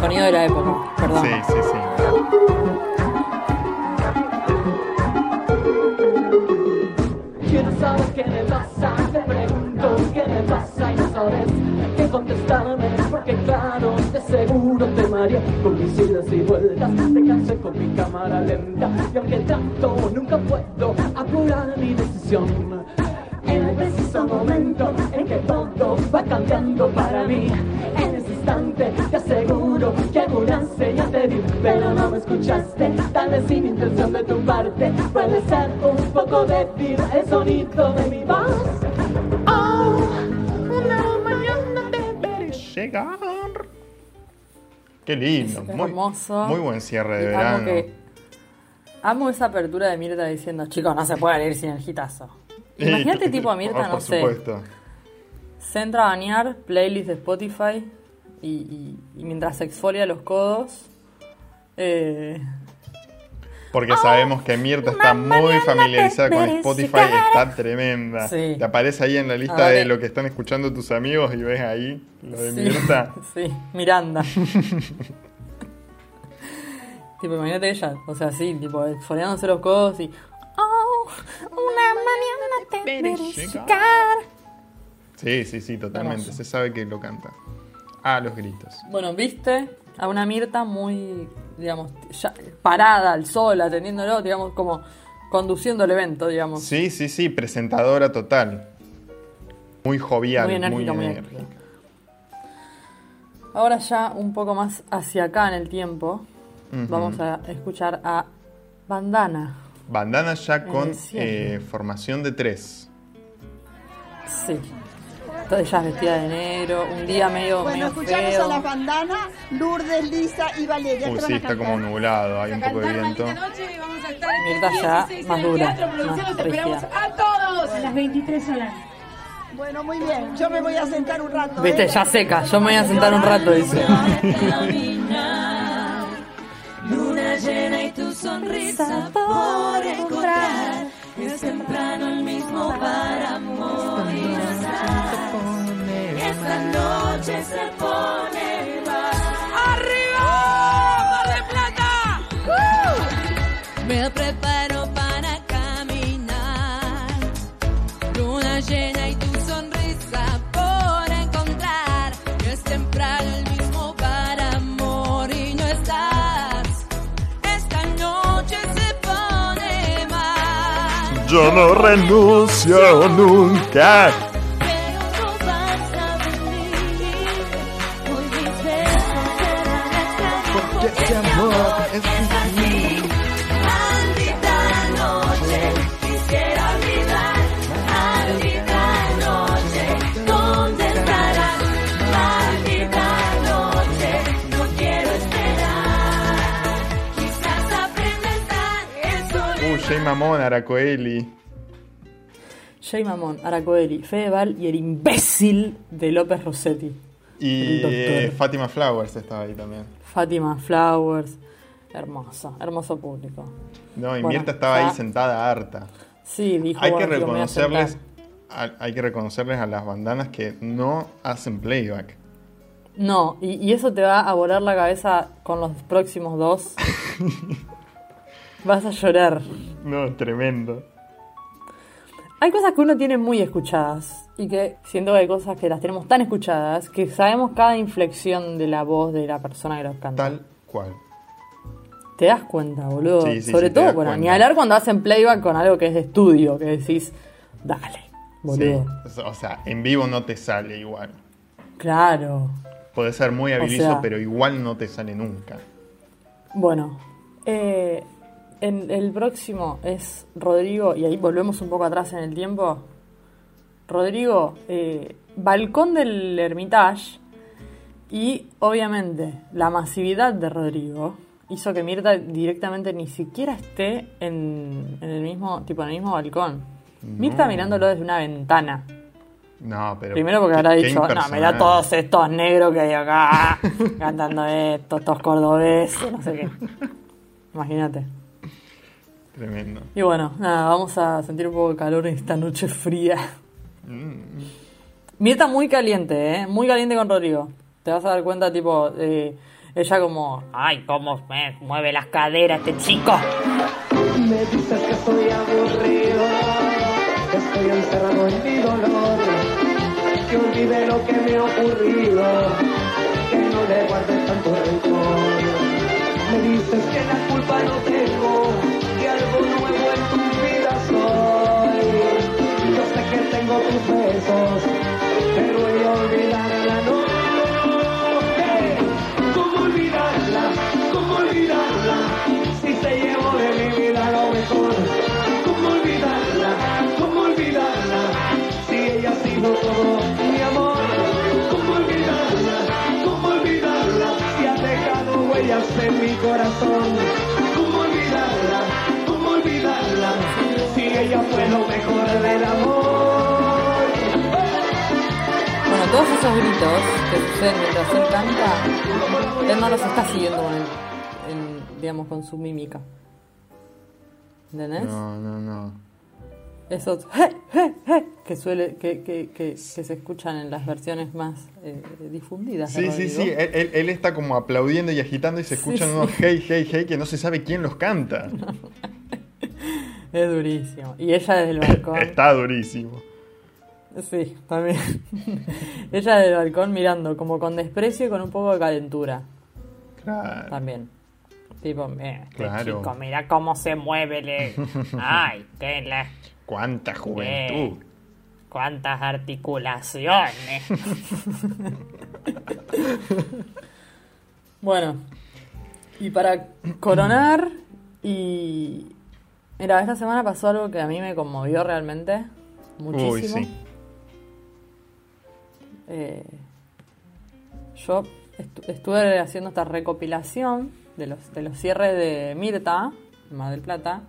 sonido de la época, perdón. Sí, sí, sí. ¿Quién sabe qué me pasa? Te pregunto qué me pasa y no sabes qué contestarme Porque claro, de seguro te mareé con mis idas y vueltas Te cansé con mi cámara lenta Y aunque trato, nunca puedo apurar mi decisión En el preciso momento en que todo va cambiando para mí En ese instante te aseguro alguna señal te di Pero no me escuchaste, tal canciones sin intención de tumbarte. Puede ser un poco débil el sonido de mi voz. Oh, una mañana te veré llegar. Qué lindo. Es muy, hermoso. muy buen cierre de Y verano. Amo, que, amo esa apertura de Mirta diciendo, chicos, no se puede ir sin el hitazo. Y- Imagínate tipo a Mirta, Oh, no por sé, supuesto. se entra a bañar, playlist de Spotify, y, y- y mientras se exfolia los codos, eh, Porque sabemos que Mirta está muy familiarizada con Spotify, está tremenda. Sí. Te aparece ahí en la lista Ahora- de lo que están escuchando tus amigos y ves ahí lo de Sí. Mirta. Sí, Miranda. tipo, imagínate ella, o sea, sí, tipo, exfoliándose los codos y... Oh, una mañana te veré llegar. Sí, sí, sí, totalmente. Se sabe que lo canta. A los gritos. Bueno, viste a una Mirta muy, digamos, ya parada al sol, atendiéndolo, digamos, como conduciendo el evento, digamos. Sí, sí, sí, presentadora total. Muy jovial, Muy muy enérgica, muy enérgica. Ahora ya un poco más hacia acá en el tiempo, vamos a escuchar a Bandana. Bandana ya con eh, formación de tres. Sí. Toda ella vestida de negro, un día medio, Bueno, medio escuchamos feo. a las bandanas, Lourdes, Lisa y Valeria. Uy, sí, está como nublado, hay un poco de viento. Mirta ya más dura, más esperamos a todos. A las 23 horas. Bueno, muy bien. Yo me voy a sentar un rato. Viste, ¿eh? ya seca, yo me voy a sentar un rato, dice. Luna llena y tu sonrisa por encontrar. Es temprano el mismo para morir. Esta noche se pone más. ¡Arriba! ¡Mar del Plata! Me preparo para caminar. Luna llena y tu sonrisa por encontrar. Es temprano el mismo para morir y no estás. Esta noche se pone más. Yo no renuncio nunca. Mamón, Aracoeli. Jay Mamón, Aracoeli, Fedeval y el imbécil de López Rossetti. Y eh, Fátima Flowers estaba ahí también. Fátima Flowers. Hermoso, hermoso público. No, y Bueno, Mirta estaba ya- ahí sentada harta. Sí, dijo Hay que bueno, a reconocerles, a- hay que reconocerles a las bandanas que no hacen playback. No, y, y eso te va a volar la cabeza con los próximos dos. Vas a llorar. No, tremendo. Hay cosas que uno tiene muy escuchadas y que siento que hay cosas que las tenemos tan escuchadas que sabemos cada inflexión de la voz de la persona que los canta. Tal cual. ¿Te das cuenta, boludo? Sí, sí, Sobre sí, todo, bueno, cuenta. ni hablar cuando hacen playback con algo que es de estudio, que decís, dale, boludo. Sí. O sea, en vivo no te sale igual. Claro. Puede ser muy O habilidoso, sea- pero igual no te sale nunca. Bueno, eh, en el próximo es Rodrigo, y ahí volvemos un poco atrás en el tiempo. Rodrigo, eh, balcón del Hermitage, y obviamente la masividad de Rodrigo hizo que Mirta directamente ni siquiera esté en, en el mismo tipo en el mismo balcón. Mirta No. mirándolo desde una ventana. No, pero. Primero porque habrá dicho, no, mirá todos estos negros que hay acá cantando esto, estos cordobeses, no sé qué. Imagínate. Tremendo. Y bueno, nada, vamos a sentir un poco de calor en esta noche fría. Mm. Mirta muy caliente, ¿eh? Muy caliente con Rodrigo. Te vas a dar cuenta, tipo, eh, ella como, ay, cómo me mueve las caderas este chico. Me dices que estoy aburrido, que estoy encerrado en mi dolor, que olvide lo que me ha ocurrido, que no le guarde tanto rencor. Me dices que la culpa no tengo, algo nuevo en tu vida soy. Yo sé que tengo tus besos, pero voy olvidarla, no. ¿Cómo olvidarla? ¿Cómo olvidarla? Si te llevo de mi vida lo mejor. ¿Cómo olvidarla? ¿Cómo olvidarla? Si ella ha sido todo mi amor. ¿Cómo olvidarla? ¿Cómo olvidarla? Si ha dejado huellas en mi corazón. Fue lo mejor del amor. Bueno, todos esos gritos que suceden mientras él canta, él no los está siguiendo con el- en- digamos, con su mímica. ¿Entendés? No, no, no. Esos "Je, je, je", que suele, que, que, que, que se escuchan en las versiones más eh, difundidas. Sí, sí, sí. Él, él- él está como aplaudiendo y agitando y se escuchan sí. unos hey, hey, hey que no se sabe quién los canta. Es durísimo. Y ella desde el balcón. Está durísimo. Sí, también. ella desde el balcón mirando como con desprecio y con un poco de calentura. Claro. También. Tipo, "Mira, este Claro. chico, mira cómo se mueve. Le... Ay, qué la... Cuánta juventud. Eh, cuántas articulaciones. bueno, y para coronar, y. Mira, esta semana pasó algo que a mí me conmovió realmente. Muchísimo. Uy, sí. Eh, yo estu- estuve haciendo esta recopilación de los, de los cierres de Mirta, Mar del Plata,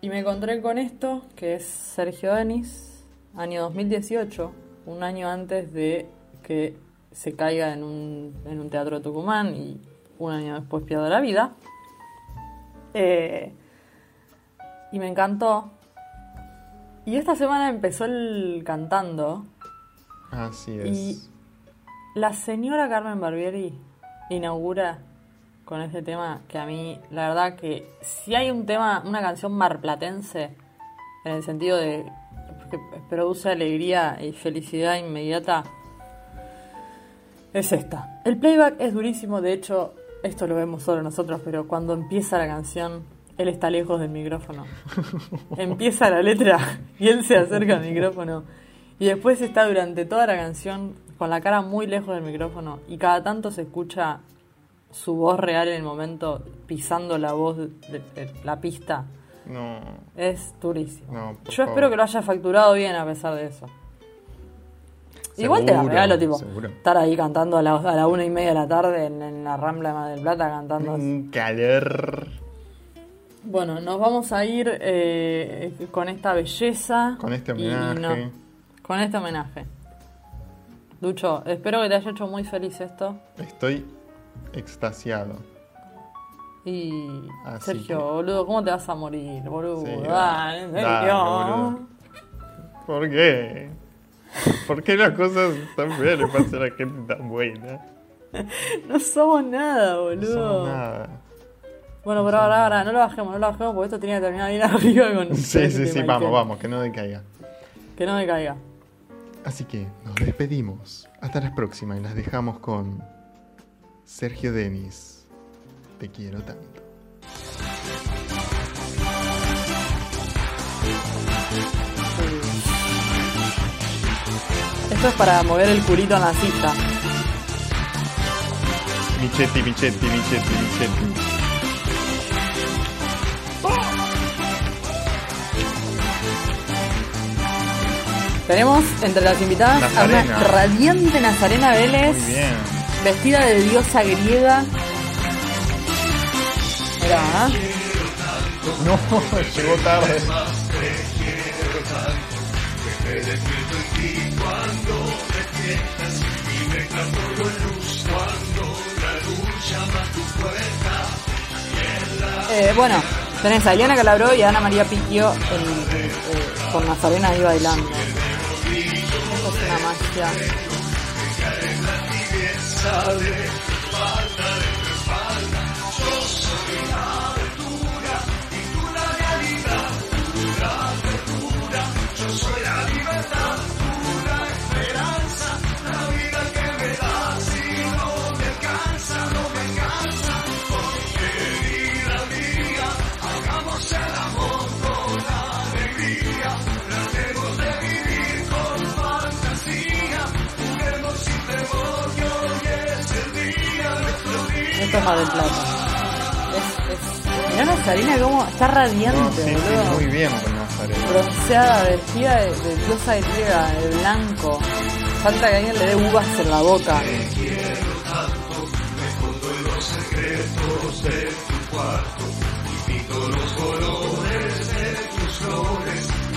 y me encontré con esto, que es Sergio Denis, año 2018, un año antes de que se caiga en un, en un teatro de Tucumán y un año después pierda la vida. Eh, y me encantó. Y esta semana empezó el cantando Así es. y la señora Carmen Barbieri inaugura con este tema que a mí, la verdad que si hay un tema, una canción marplatense, en el sentido de que produce alegría y felicidad inmediata, es esta. El playback es durísimo, de hecho, esto lo vemos solo nosotros, pero cuando empieza la canción, él está lejos del micrófono. empieza la letra y él se acerca al micrófono. Y después está durante toda la canción con la cara muy lejos del micrófono y cada tanto se escucha su voz real en el momento pisando la voz de, de la pista. No. Es durísimo. No, Yo favor. espero que lo haya facturado bien a pesar de eso. Igual te la regalo, tipo, seguro. estar ahí cantando a la, a la una y media de la tarde en, en la Rambla de Mar del Plata cantando. Un calor. Bueno, nos vamos a ir eh, con esta belleza. Con este homenaje. con este homenaje. Ducho, espero que te haya hecho muy feliz esto. Estoy extasiado. Y Así Sergio, que- boludo, ¿cómo te vas a morir, boludo? Sí, Dale, dale, Sergio. boludo. ¿Por qué? ¿Por qué las cosas tan feas le pasan a la gente tan buena? No somos nada, No boludo. somos nada. Bueno, pero ahora, ahora, no lo bajemos, no lo bajemos porque esto tenía que terminar bien arriba con Sí, sí, este sí, vamos, vamos, que no decaiga. Que no me caiga. Así que nos despedimos. Hasta la próxima y las dejamos con Sergio Denis. Te quiero tanto. Esto es para mover el culito en la cita. Michetti, Michetti, Michetti, Michetti. Tenemos entre las invitadas Nazarena. a una radiante Nazarena Vélez, Muy bien. vestida de diosa griega. Mirá, ¿ah? No, llegó tarde. Eh, bueno, tenés a Eliana Calabró y a Ana María Piquio en- en- eh, con Nazarena ahí bailando. Magia. Yo soy la libertad, dejar el plato. Es, como está radiante, muy bien con Bronceada, vestida de, de griega, de, blanco. Falta que alguien le dé uvas en la boca.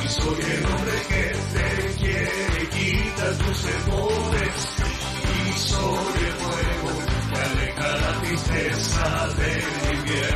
soy el hombre que quita tus tristeza de.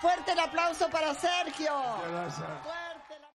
Fuerte el aplauso para Sergio.